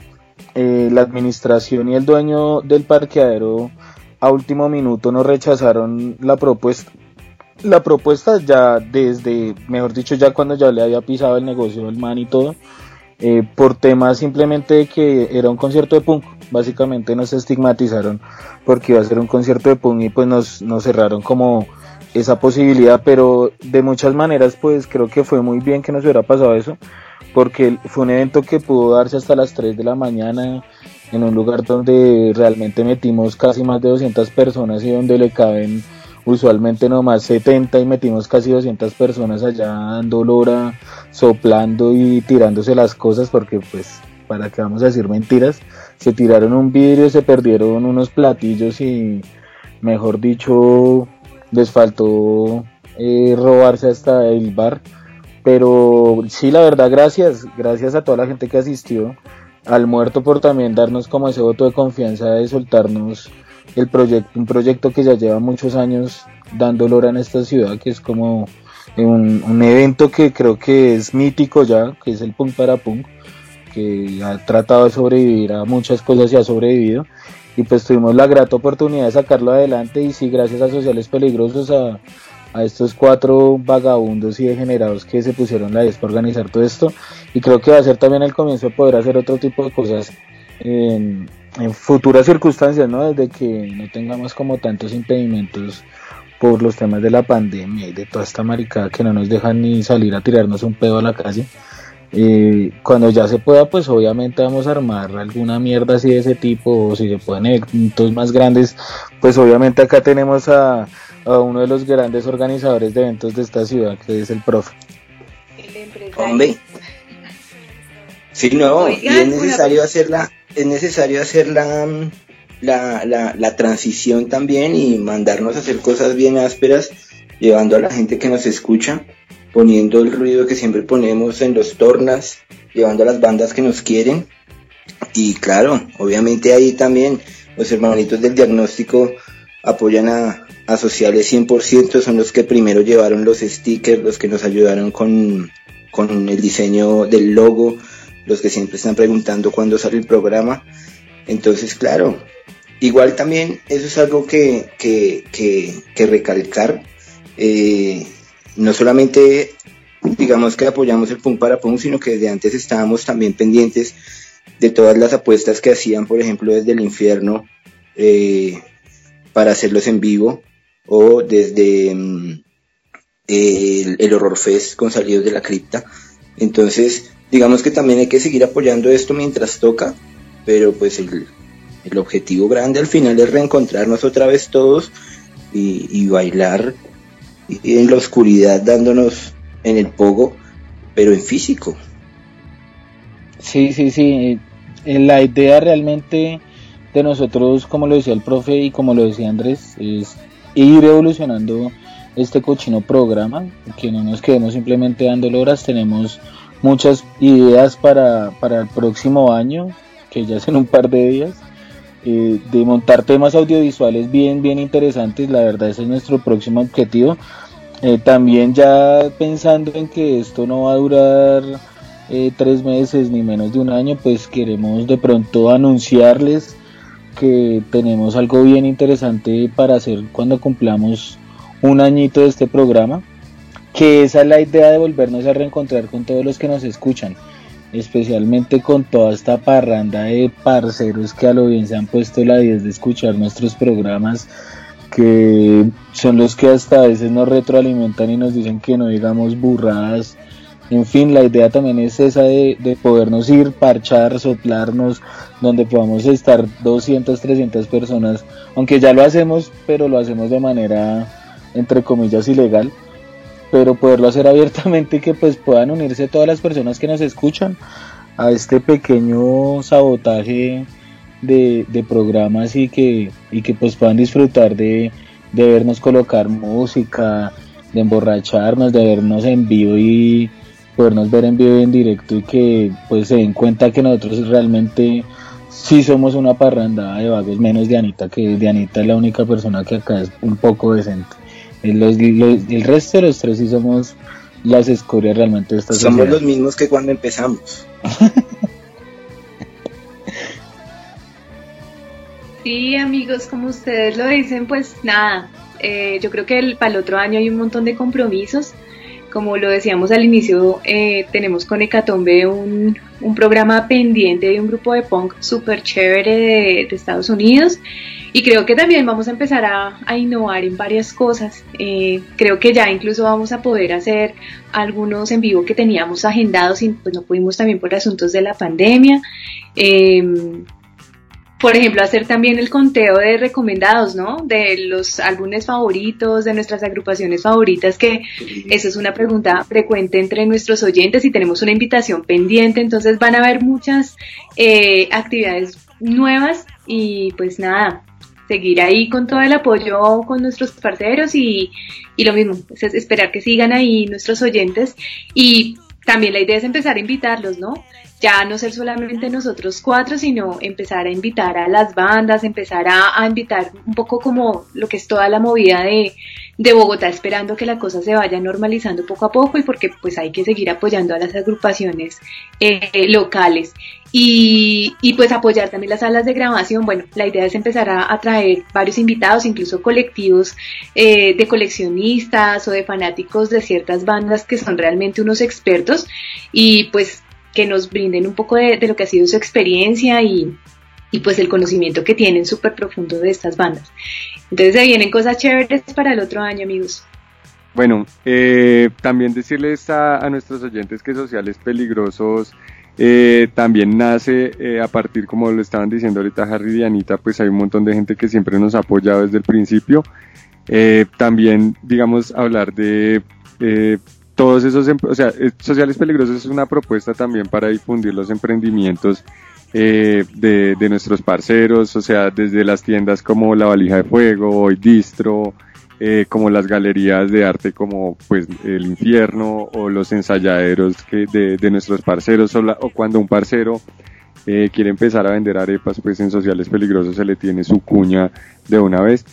eh, la administración y el dueño del parqueadero a último minuto nos rechazaron la propuesta. La propuesta ya desde, mejor dicho, ya cuando ya le había pisado el negocio el man y todo, eh, por temas simplemente de que era un concierto de punk. Básicamente nos estigmatizaron porque iba a ser un concierto de punk y pues nos, nos cerraron como esa posibilidad, pero de muchas maneras pues creo que fue muy bien que nos hubiera pasado eso, porque fue un evento que pudo darse hasta las 3 de la mañana en un lugar donde realmente metimos casi más de 200 personas y donde le caben usualmente nomás 70 y metimos casi 200 personas allá dando lora, soplando y tirándose las cosas porque pues para que vamos a decir mentiras, se tiraron un vidrio, se perdieron unos platillos y mejor dicho les faltó eh, robarse hasta el bar. Pero sí, la verdad, gracias, gracias a toda la gente que asistió, al muerto por también darnos como ese voto de confianza de soltarnos el proyecto, un proyecto que ya lleva muchos años dando lora en esta ciudad, que es como un, un, evento que creo que es mítico ya, que es el Punk para Punk, que ha tratado de sobrevivir a muchas cosas y ha sobrevivido. Y pues tuvimos la grata oportunidad de sacarlo adelante y sí, gracias a Sociales Peligrosos, a, a estos cuatro vagabundos y degenerados que se pusieron la 10 para organizar todo esto. Y creo que va a ser también el comienzo de poder hacer otro tipo de cosas en futuras circunstancias, ¿no? Desde que no tengamos como tantos impedimentos por los temas de la pandemia y de toda esta maricada que no nos dejan ni salir a tirarnos un pedo a la calle. Eh, cuando ya se pueda, pues obviamente vamos a armar alguna mierda así de ese tipo, o si se pueden eventos más grandes, pues obviamente acá tenemos a, a uno de los grandes organizadores de eventos de esta ciudad, que es el profe. Hombre. Sí, no, y es necesario hacerla, es necesario hacer la, la, la, la transición también y mandarnos a hacer cosas bien ásperas, llevando a la gente que nos escucha, poniendo el ruido que siempre ponemos en los tornas, llevando a las bandas que nos quieren. Y claro, obviamente ahí también los hermanitos del diagnóstico apoyan a, a Sociales 100%, son los que primero llevaron los stickers, los que nos ayudaron con, con el diseño del logo, los que siempre están preguntando cuándo sale el programa. Entonces, claro, igual también eso es algo que, que, que, que recalcar. Eh, no solamente digamos que apoyamos el Punk para Punk, sino que desde antes estábamos también pendientes de todas las apuestas que hacían, por ejemplo, desde el infierno, eh, para hacerlos en vivo, o desde mm, el, el Horror Fest con Salidos de la Cripta. Entonces, digamos que también hay que seguir apoyando esto mientras toca, pero pues el, el objetivo grande al final es reencontrarnos otra vez todos y, bailar en la oscuridad dándonos en el pogo, pero en físico. Sí, sí, sí. Eh, La idea realmente de nosotros, como lo decía el profe y como lo decía Andrés, es ir evolucionando este cochino programa, que no nos quedemos simplemente dando horas, tenemos muchas ideas para, para el próximo año, que ya es en un par de días, eh, de montar temas audiovisuales bien, bien interesantes, la verdad ese es nuestro próximo objetivo. Eh, también ya pensando en que esto no va a durar eh, tres meses ni menos de un año, pues queremos de pronto anunciarles que tenemos algo bien interesante para hacer cuando cumplamos un añito de este programa, que esa es la idea de volvernos a reencontrar con todos los que nos escuchan, especialmente con toda esta parranda de parceros que a lo bien se han puesto la 10 de escuchar nuestros programas, que son los que hasta a veces nos retroalimentan y nos dicen que no digamos burradas. En fin, la idea también es esa de, de podernos ir, parchar, soplarnos, donde podamos estar 200, 300 personas, aunque ya lo hacemos, pero lo hacemos de manera, entre comillas, ilegal, pero poderlo hacer abiertamente y que pues puedan unirse todas las personas que nos escuchan a este pequeño sabotaje de, programas y que, y que pues puedan disfrutar de, de vernos colocar música, de emborracharnos, de vernos en vivo y podernos ver en vivo y en directo y que pues se den cuenta que nosotros realmente sí somos una parranda de vagos, menos de Anita, que de Anita es la única persona que acá es un poco decente. El, los- los- el resto de los tres sí somos las escorias realmente de esta Somos sociedad. los mismos que cuando empezamos. Sí, amigos, como ustedes lo dicen, pues nada, eh, yo creo que el- para el otro año hay un montón de compromisos. Como lo decíamos al inicio, eh, tenemos con Hecatombe un, un programa pendiente de un grupo de punk súper chévere de, Estados Unidos y creo que también vamos a empezar a, a innovar en varias cosas. Eh, creo que ya incluso vamos a poder hacer algunos en vivo que teníamos agendados y pues no pudimos también por asuntos de la pandemia. Em, por ejemplo, hacer también el conteo de recomendados, ¿no? De los álbumes favoritos, de nuestras agrupaciones favoritas, que eso es una pregunta frecuente entre nuestros oyentes y tenemos una invitación pendiente, entonces van a haber muchas eh, actividades nuevas y pues nada, seguir ahí con todo el apoyo con nuestros parceros y, y lo mismo, pues, es esperar que sigan ahí nuestros oyentes y también la idea es empezar a invitarlos, ¿no? Ya no ser solamente nosotros cuatro, sino empezar a invitar a las bandas, empezar a, a invitar un poco como lo que es toda la movida de, de Bogotá, esperando que la cosa se vaya normalizando poco a poco y porque pues hay que seguir apoyando a las agrupaciones eh, locales. Y, y, pues apoyar también las salas de grabación. Bueno, la idea es empezar a, a traer varios invitados, incluso colectivos eh, de coleccionistas o de fanáticos de ciertas bandas que son realmente unos expertos y pues que nos brinden un poco de, lo que ha sido su experiencia y, y pues el conocimiento que tienen súper profundo de estas bandas. Entonces se vienen cosas chéveres para el otro año, amigos. Bueno, eh, también decirles a, a, nuestros oyentes que Sociales Peligrosos eh, también nace eh, a partir, como lo estaban diciendo ahorita Harry y Anita, pues hay un montón de gente que siempre nos ha apoyado desde el principio. Eh, también, digamos, hablar de todos esos, o sea, Sociales Peligrosos es una propuesta también para difundir los emprendimientos eh, de, nuestros parceros, o sea, desde las tiendas como La Valija de Fuego, Hoy Distro, eh, como las galerías de arte como pues El Infierno o los ensayaderos que de, de nuestros parceros o, o, cuando un parcero eh, quiere empezar a vender arepas, pues en Sociales Peligrosos se le tiene su cuña de una vez.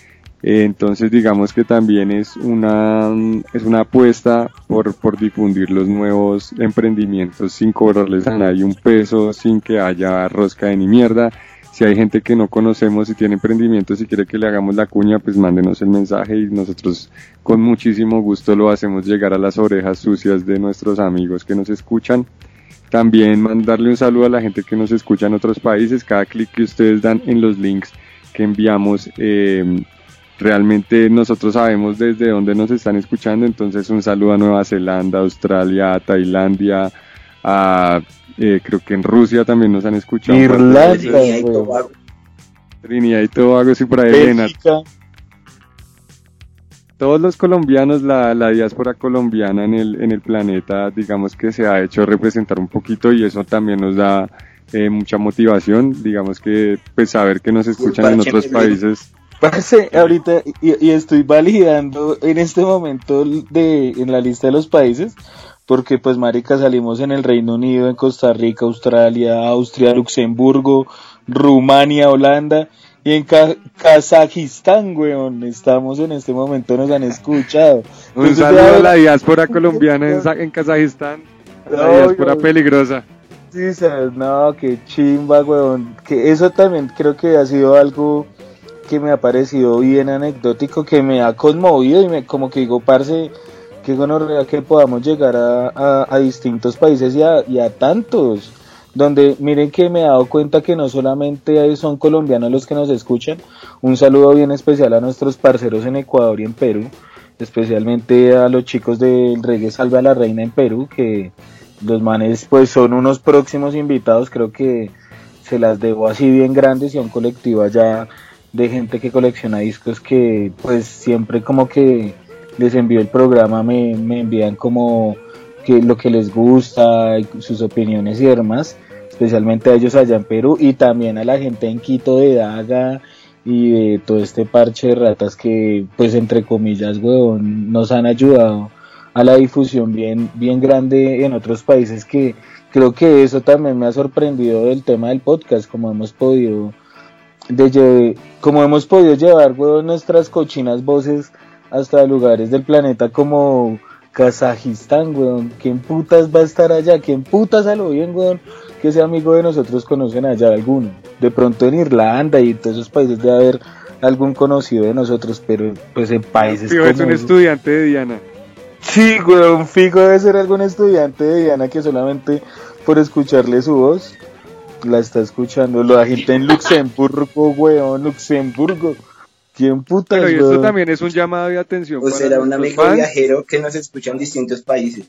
Entonces digamos que también es una, es una apuesta por, por difundir los nuevos emprendimientos sin cobrarles a nadie un peso, sin que haya rosca de ni mierda. Si hay gente que no conocemos y tiene emprendimientos y quiere que le hagamos la cuña, pues mándenos el mensaje y nosotros con muchísimo gusto lo hacemos llegar a las orejas sucias de nuestros amigos que nos escuchan. También mandarle un saludo a la gente que nos escucha en otros países. Cada clic que ustedes dan en los links que enviamos eh, realmente nosotros sabemos desde dónde nos están escuchando, entonces un saludo a Nueva Zelanda, Australia, a Tailandia, a eh, creo que en Rusia también nos han escuchado. Irlanda, Trinidad y. Tobago. Trinidad y Tobago, sí, por ahí Elena. Bélgica. Todos los colombianos, la, la diáspora colombiana en el, en el planeta, digamos que se ha hecho representar un poquito y eso también nos da eh, mucha motivación, digamos que pues saber que nos escuchan en otros países. Parce, ahorita, y, y estoy validando en este momento de, en la lista de los países, porque pues marica salimos en el Reino Unido, en Costa Rica, Australia, Austria, Luxemburgo, Rumania, Holanda, y en Ka- Kazajistán, weón, estamos en este momento, nos han escuchado. Un Entonces, saludo a ya- la diáspora colombiana en, en Kazajistán, la No, diáspora weón. peligrosa. Sí, sabes, no, qué chimba, weón. Que eso también creo que ha sido algo que me ha parecido bien anecdótico, que me ha conmovido y me como que digo, parce, qué gonorrea que podamos llegar a, distintos países y a, tantos. Donde miren que me he dado cuenta que no solamente son colombianos los que nos escuchan, un saludo bien especial a nuestros parceros en Ecuador y en Perú, especialmente a los chicos del Reggae Salve a la Reina en Perú, que los manes pues son unos próximos invitados, creo que se las debo así bien grandes y a un colectivo allá de gente que colecciona discos que pues siempre como que les envío el programa, me, me envían como que lo que les gusta, sus opiniones y demás, especialmente a ellos allá en Perú y también a la gente en Quito de Daga y de todo este parche de ratas que pues entre comillas huevón nos han ayudado a la difusión bien, bien grande en otros países que creo que eso también me ha sorprendido del tema del podcast, como hemos podido de como hemos podido llevar huevón, nuestras cochinas voces hasta lugares del planeta como Kazajistán, weón. ¿Quién putas va a estar allá? ¿Quién putas a lo bien, weón? Que ese amigo de nosotros conocen allá alguno. De pronto en Irlanda y todos esos países debe haber algún conocido de nosotros, pero pues en países Fijo, como... es un estudiante de Diana. Sí, weón, fijo debe ser algún estudiante de Diana que solamente por escucharle su voz la está escuchando. La gente en Luxemburgo, weón, Luxemburgo. ¿Quién putas, Pero y esto también es un llamado de atención O será un amigo fans. viajero que nos escucha en distintos países.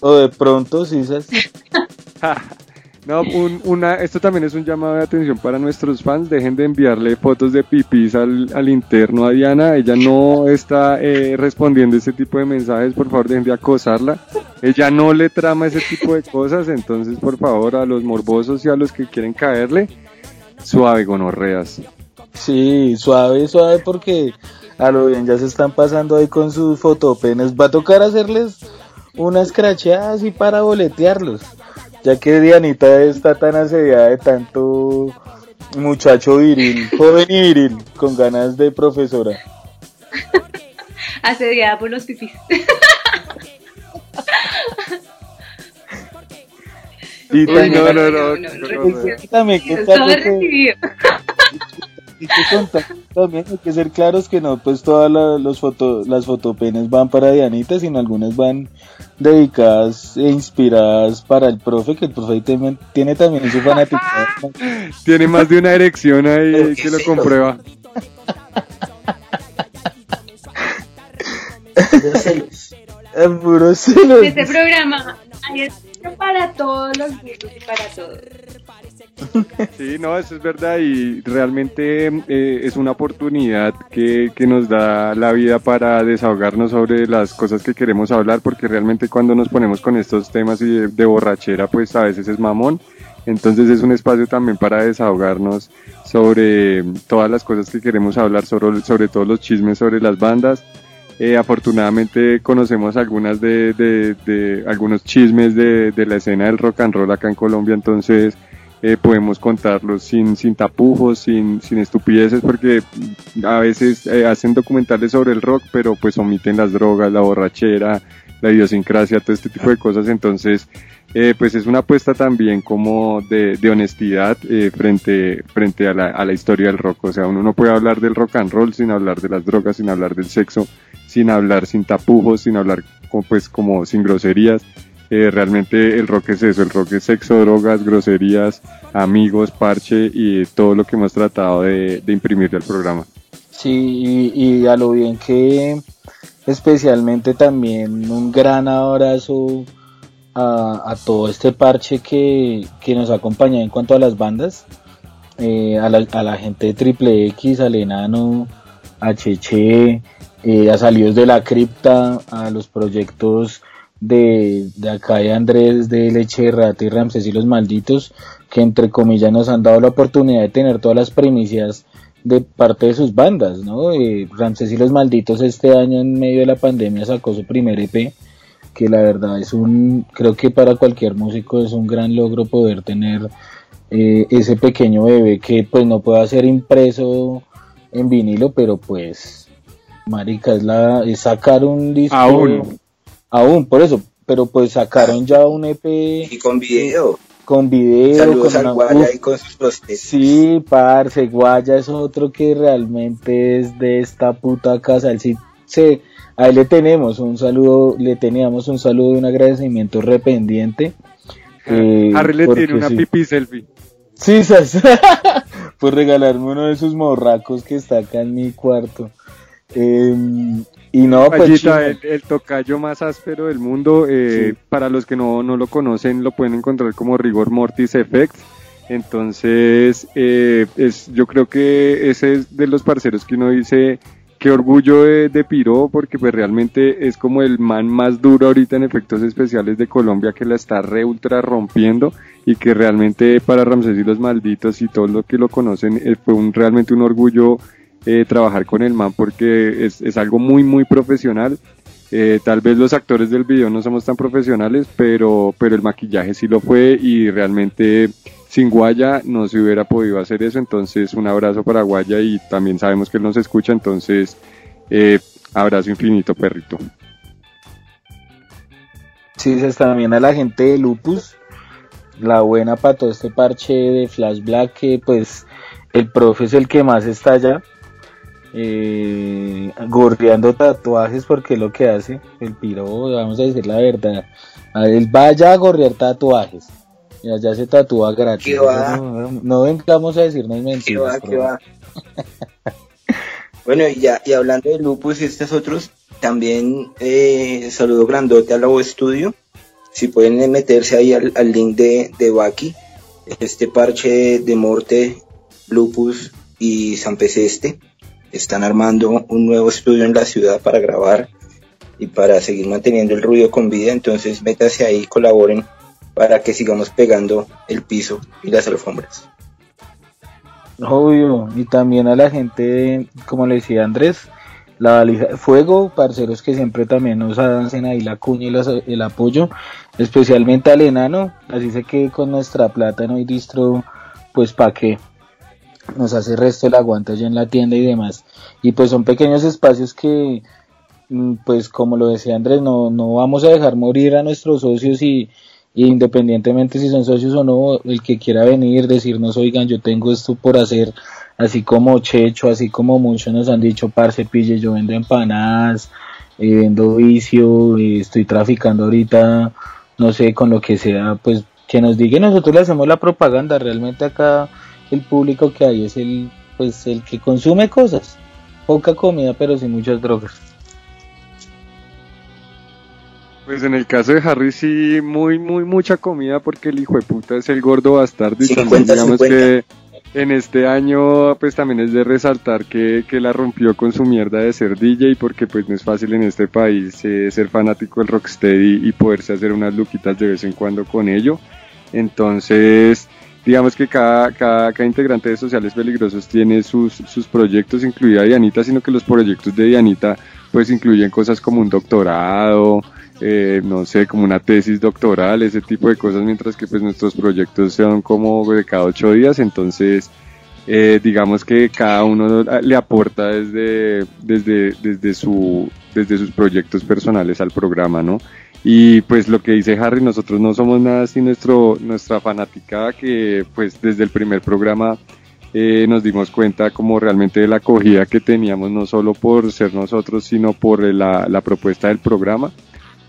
O de pronto, sí. No, un- una, esto también es un llamado de atención para nuestros fans. Dejen de enviarle fotos de pipis al, al interno a Diana. Ella no está eh, respondiendo ese tipo de mensajes. Por favor, dejen de acosarla. Ella no le trama ese tipo de cosas. Entonces, por favor, a los morbosos y a los que quieren caerle, suave gonorreas. Sí, suave, suave, porque a lo bien ya se están pasando ahí con sus fotopenes. Va a tocar hacerles unas cracheadas y para boletearlos. Ya que Dianita está tan asediada de tanto muchacho viril, joven y viril, con ganas de profesora. Asediada por los pipis. Y no, no, no, no. Y también que contar también, hay que ser claros que no, pues todas la- los foto, las fotopenes van para Dianita, sino algunas van dedicadas e inspiradas para el profe, que el profe ahí tiene, tiene también su fanático. Tiene más de una erección ahí que lo comprueba. Puro celos. Este programa espacio para todos los gustos y para todos. Sí, no, eso es verdad y realmente eh, es una oportunidad que, que nos da la vida para desahogarnos sobre las cosas que queremos hablar porque realmente cuando nos ponemos con estos temas de, borrachera pues a veces es mamón. Entonces es un espacio también para desahogarnos sobre todas las cosas que queremos hablar, sobre, sobre todos los chismes sobre las bandas. Eh, afortunadamente conocemos algunas de- de- algunos chismes de, de la escena del rock and roll acá en Colombia, entonces eh, podemos contarlos sin, sin tapujos, sin, sin estupideces, porque a veces eh, hacen documentales sobre el rock, pero pues omiten las drogas, la borrachera, la idiosincrasia, todo este tipo de cosas, entonces eh, pues es una apuesta también como de, de honestidad eh, frente, frente a, la, a la historia del rock, o sea, uno no puede hablar del rock and roll sin hablar de las drogas, sin hablar del sexo, sin hablar sin tapujos, sin hablar como, pues como sin groserías. Eh, realmente el rock es eso, el rock es sexo, drogas, groserías, amigos, parche y todo lo que hemos tratado de, de imprimirle al programa. Sí, y, a lo bien que especialmente también un gran abrazo a, todo este parche que, nos acompaña en cuanto a las bandas, eh, a, la, gente de Triple X, al Enano, a Cheche, eh, a Salidos de la Cripta, a los proyectos de, de acá de Andrés, de Leche Rata y Ramses y los Malditos, que entre comillas nos han dado la oportunidad de tener todas las primicias de parte de sus bandas, ¿no? Eh, Ramses y los Malditos este año en medio de la pandemia sacó su primer EP, que la verdad es un, creo que para cualquier músico es un gran logro poder tener eh, ese pequeño bebé que pues no pueda ser impreso en vinilo, pero pues, marica, es, la, es sacar un disco. Aún, por eso, pero pues sacaron ya un EP. Y con video con video. Saludos con al Guaya y con sus Sí, parce, Guaya es otro que realmente es de esta puta casa. Él sí, sí, a él le tenemos un saludo, le teníamos un saludo y un agradecimiento rependiente. Eh, Harry le tiene una pipi selfie. Sí, por regalarme uno de esos morracos que está acá en mi cuarto. Eh, y no, pues, el, tocayo más áspero del mundo, eh, para los que no, lo conocen, lo pueden encontrar como Rigor Mortis Effect. Entonces, eh, es, yo creo que ese es de los parceros que uno dice, qué orgullo de, de, Piro, porque pues realmente es como el man más duro ahorita en efectos especiales de Colombia que la está re ultra rompiendo y que realmente para Ramsés y los malditos y todos los que lo conocen eh, fue un, realmente un orgullo eh, trabajar con el man porque es, es algo muy, muy profesional. Eh, tal vez los actores del video no somos tan profesionales, pero, pero el maquillaje sí lo fue y realmente sin Guaya no se hubiera podido hacer eso. Entonces, un abrazo para Guaya y también sabemos que él nos escucha. Entonces, eh, abrazo infinito, perrito. Sí, también a la gente de Lupus, la buena para todo este parche de Flash Black, que pues el profe es el que más está allá eh, gorreando tatuajes porque es lo que hace el piro, vamos a decir la verdad. Él vaya a gorrear tatuajes. Y allá se tatúa gratis. No, vengamos a decirnos mentiras. bueno, y, ya, y hablando de lupus y estos otros, también eh, saludo grandote a la Estudio. Si pueden meterse ahí al, link de, de Baki, este parche de Morte, Lupus y San Peseste están armando un nuevo estudio en la ciudad para grabar y para seguir manteniendo el ruido con vida, entonces métase ahí colaboren para que sigamos pegando el piso y las alfombras. Obvio, y también a la gente, como le decía Andrés, la valija de fuego, parceros que siempre también nos hacen ahí la cuña y el apoyo, especialmente al enano, así sé que con nuestra plata no hay distro, pues pa' qué, nos hace resto el aguante allá en la tienda y demás. Y pues son pequeños espacios que, mm, pues como lo decía Andrés, no, no vamos a dejar morir a nuestros socios y, independientemente si son socios o no, el que quiera venir, decirnos, oigan, yo tengo esto por hacer, así como Checho, así como muchos nos han dicho, parce, pille, yo vendo empanadas, eh, vendo vicio, eh, estoy traficando ahorita, no sé, con lo que sea, pues que nos diga, nosotros le hacemos la propaganda, realmente acá el público que hay es el, pues, el que consume cosas. Poca comida, pero sin muchas drogas. Pues en el caso de Harry sí, muy, muy, mucha comida porque el hijo de puta es el gordo bastardo y también digamos que en este año pues también es de resaltar que, que, la rompió con su mierda de ser DJ porque pues no es fácil en este país eh, ser fanático del rocksteady y poderse hacer unas luquitas de vez en cuando con ello. Entonces digamos que cada, cada, integrante de Sociales Peligrosos tiene sus, sus proyectos, incluida Dianita, sino que los proyectos de Dianita pues incluyen cosas como un doctorado, eh, no sé, como una tesis doctoral, ese tipo de cosas, mientras que pues nuestros proyectos son como de cada ocho días, entonces eh, digamos que cada uno le aporta desde, desde, desde, su, desde sus proyectos personales al programa, ¿no? Y pues lo que dice Harry, nosotros no somos nada sin nuestro, nuestra fanaticada que pues desde el primer programa eh, nos dimos cuenta como realmente de la acogida que teníamos, no solo por ser nosotros, sino por la, la propuesta del programa,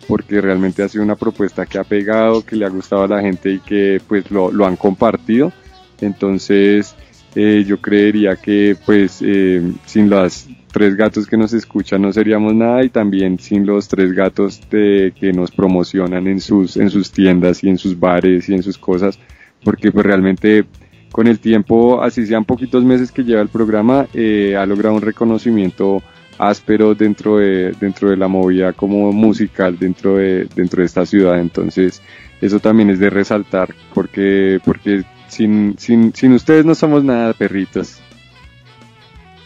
porque realmente ha sido una propuesta que ha pegado, que le ha gustado a la gente y que pues lo, lo han compartido. Entonces, eh, yo creería que pues eh, sin las tres gatos que nos escuchan no seríamos nada y también sin los tres gatos de, que nos promocionan en sus, en sus tiendas y en sus bares y en sus cosas, porque pues realmente con el tiempo, así sean poquitos meses que lleva el programa, eh, ha logrado un reconocimiento áspero dentro de, dentro de la movida como musical dentro de, dentro de esta ciudad. Entonces, eso también es de resaltar, porque, porque sin, sin, sin ustedes no somos nada, perritos.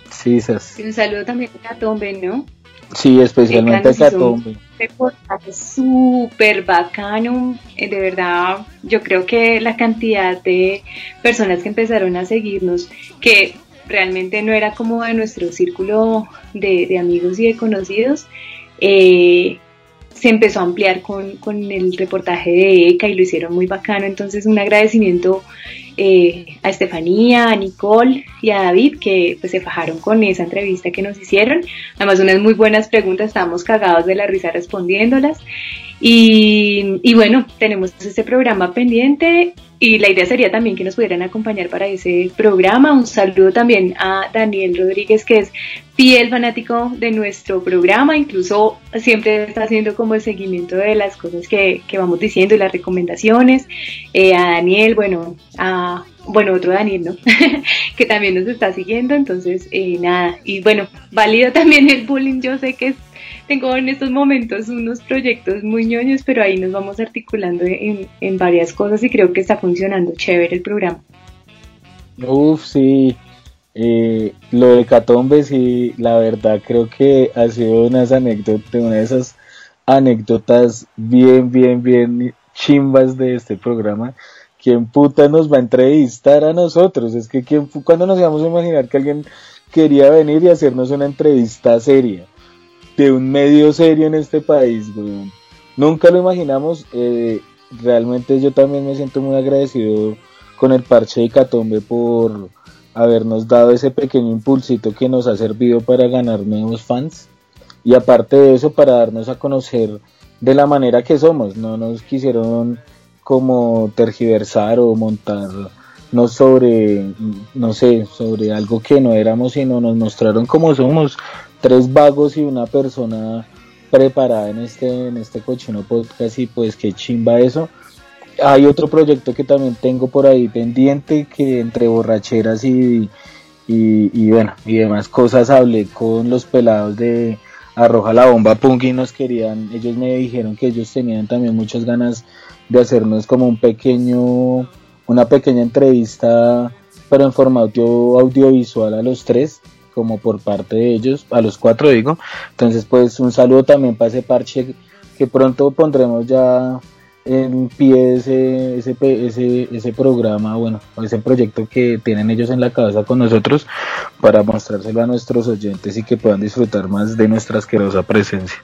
Sí, esas. Un saludo también a Catombe, ¿no? Sí, especialmente a Catombe. Reportaje súper bacano, eh, de verdad, yo creo que la cantidad de personas que empezaron a seguirnos, que realmente no era como de nuestro círculo de, de amigos y de conocidos, eh, se empezó a ampliar con, con, el reportaje de ECA y lo hicieron muy bacano. Entonces un agradecimiento eh, a Estefanía, a Nicole y a David que pues, se fajaron con esa entrevista que nos hicieron. Además unas muy buenas preguntas, estábamos cagados de la risa respondiéndolas. Y, bueno, tenemos este programa pendiente y la idea sería también que nos pudieran acompañar para ese programa. Un saludo también a Daniel Rodríguez, que es fiel fanático de nuestro programa, incluso siempre está haciendo como el seguimiento de las cosas que, que vamos diciendo y las recomendaciones. Eh, a Daniel, bueno, a bueno, otro Daniel, ¿no? que también nos está siguiendo, entonces, eh, nada, y bueno, válido también el bullying, yo sé que es tengo en estos momentos unos proyectos muy ñoños, pero ahí nos vamos articulando en, en varias cosas y creo que está funcionando chévere el programa. Uf, sí. Eh, lo de Catombe, sí, la verdad creo que ha sido unas anécdotas, una de esas anécdotas bien, bien, bien chimbas de este programa. ¿Quién puta nos va a entrevistar a nosotros? Es que ¿quién, cuando nos íbamos a imaginar que alguien quería venir y hacernos una entrevista seria? De un medio serio en este país, Nunca lo imaginamos. Eh, realmente yo también me siento muy agradecido con el parche de Catombe por habernos dado ese pequeño impulsito que nos ha servido para ganar nuevos fans y aparte de eso para darnos a conocer de la manera que somos. No nos quisieron como tergiversar o montar no sobre, no sé, sobre algo que no éramos, sino nos mostraron como somos, tres vagos y una persona preparada en este, en este cochino podcast y pues qué chimba eso. Hay otro proyecto que también tengo por ahí pendiente que entre borracheras y, y, bueno y demás cosas hablé con los pelados de Arroja la Bomba Punk y nos querían, ellos me dijeron que ellos tenían también muchas ganas de hacernos como un pequeño, una pequeña entrevista pero en formato audiovisual a los tres como por parte de ellos, a los cuatro digo. Entonces, pues un saludo también para ese parche que pronto pondremos ya en pie ese, ese, ese, ese programa, bueno, ese proyecto que tienen ellos en la cabeza con nosotros para mostrárselo a nuestros oyentes y que puedan disfrutar más de nuestra asquerosa presencia.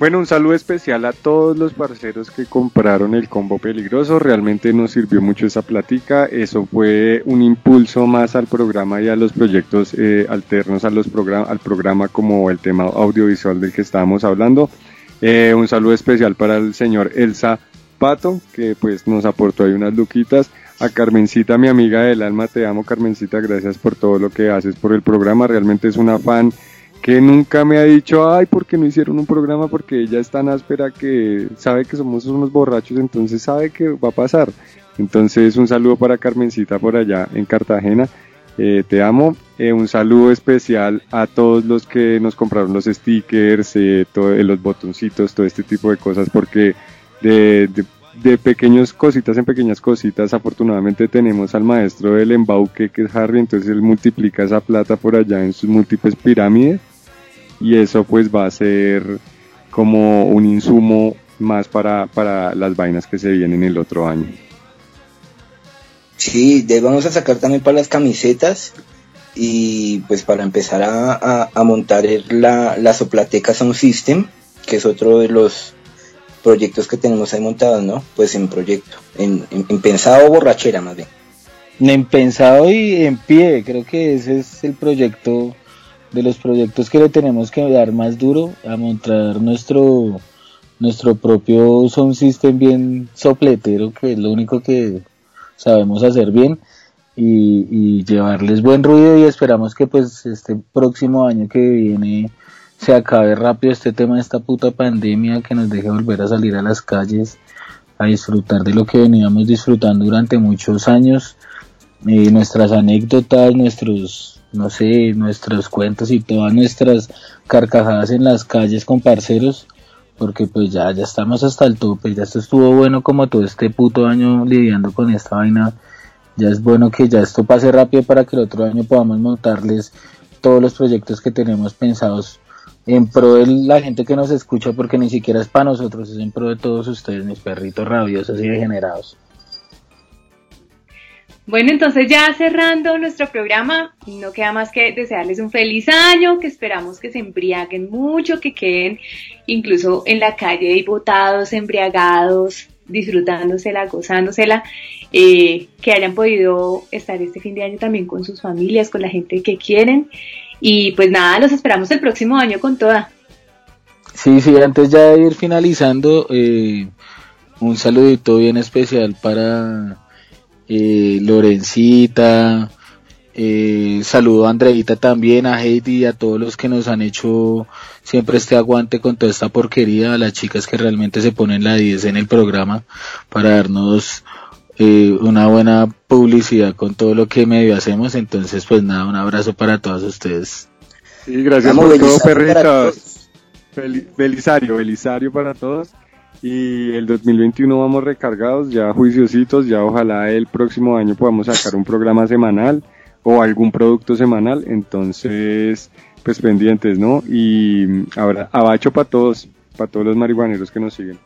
Bueno, un saludo especial a todos los parceros que compraron el combo peligroso. Realmente nos sirvió mucho esa plática. Eso fue un impulso más al programa y a los proyectos eh, alternos a los al programa como el tema audiovisual del que estábamos hablando. Eh, un saludo especial para el señor Elsa Pato, que pues nos aportó ahí unas luquitas. A Carmencita, mi amiga del alma, te amo Carmencita, gracias por todo lo que haces por el programa. Realmente es una fan que nunca me ha dicho, ay, ¿por qué no hicieron un programa? Porque ella es tan áspera que sabe que somos unos borrachos, entonces sabe que va a pasar. Entonces, un saludo para Carmencita por allá en Cartagena. Eh, te amo. Eh, un saludo especial a todos los que nos compraron los stickers, eh, los botoncitos, todo este tipo de cosas, porque de, de, de pequeñas cositas en pequeñas cositas, afortunadamente tenemos al maestro del embauque, que es Harry, entonces él multiplica esa plata por allá en sus múltiples pirámides y eso pues va a ser como un insumo más para, para las vainas que se vienen el otro año. Sí, de, vamos a sacar también para las camisetas y pues para empezar a, a, montar la, la Soplateca Sound System, que es otro de los proyectos que tenemos ahí montados, ¿no? Pues en proyecto, en, en, en pensado borrachera más bien. En pensado y en pie, creo que ese es el proyecto de los proyectos que le tenemos que dar más duro a montar nuestro nuestro propio sound system bien sopletero que es lo único que sabemos hacer bien y, llevarles buen ruido y esperamos que pues este próximo año que viene se acabe rápido este tema de esta puta pandemia que nos deje volver a salir a las calles a disfrutar de lo que veníamos disfrutando durante muchos años eh, nuestras anécdotas nuestros no sé nuestros cuentos y todas nuestras carcajadas en las calles con parceros porque pues ya ya estamos hasta el tope ya esto estuvo bueno como todo este puto año lidiando con esta vaina ya es bueno que ya esto pase rápido para que el otro año podamos montarles todos los proyectos que tenemos pensados en pro de la gente que nos escucha, porque ni siquiera es para nosotros, es en pro de todos ustedes, mis perritos rabiosos y degenerados. Bueno, entonces ya cerrando nuestro programa, no queda más que desearles un feliz año, que esperamos que se embriaguen mucho, que queden incluso en la calle y botados, embriagados, disfrutándosela, gozándosela, eh, que hayan podido estar este fin de año también con sus familias, con la gente que quieren. Y pues nada, los esperamos el próximo año con toda. Sí, sí, antes ya de ir finalizando, eh, un saludito bien especial para eh, Lorencita, eh, saludo a Andreita también, a Heidi y a todos los que nos han hecho siempre este aguante con toda esta porquería, a las chicas que realmente se ponen la 10 en el programa para darnos eh, una buena publicidad con todo lo que medio hacemos. Entonces, pues nada, un abrazo para todos ustedes. Sí, gracias por todo, perritos. Belisario, Belisario para todos. Y el 2021 vamos recargados, ya juiciositos, ya ojalá el próximo año podamos sacar un programa semanal o algún producto semanal, entonces pues pendientes, ¿no? Y ahora abacho para todos, para todos los marihuaneros que nos siguen.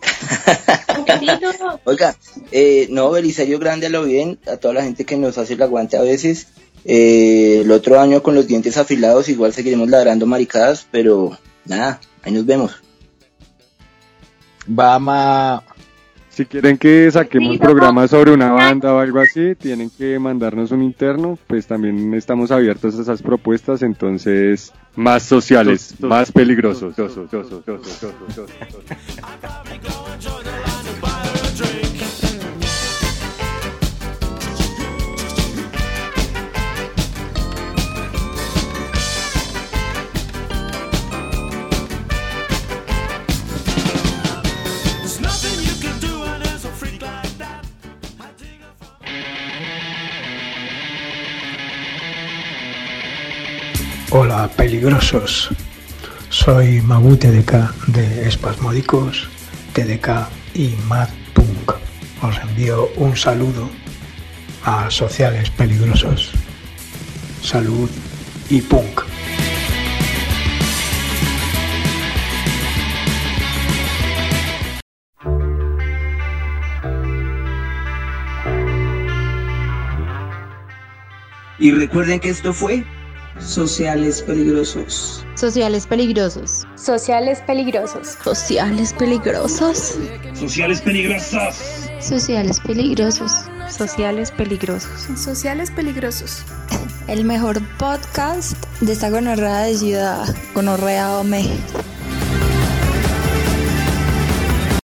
Oiga, eh, no, Belisario Grande a lo bien, a toda la gente que nos hace el aguante a veces. Eh, el otro año con los dientes afilados igual seguiremos ladrando maricadas, pero nada, ahí nos vemos. Vamos. Si quieren que saquemos programas sobre una banda o algo así, tienen que mandarnos un interno, pues también estamos abiertos a esas propuestas, entonces más sociales, más peligrosos. Hola peligrosos, soy Mabu TDK de Espasmódicos, TDK y Mad Punk. Os envío un saludo a sociales peligrosos. Salud y punk. Y recuerden que esto fue Sociales peligrosos. Sociales peligrosos. Sociales peligrosos. Sociales peligrosos. Sociales peligrosas. Sociales peligrosos. Sociales peligrosos. Sociales peligrosos. El mejor podcast de esta gonorrea de ciudad, gonorrea México.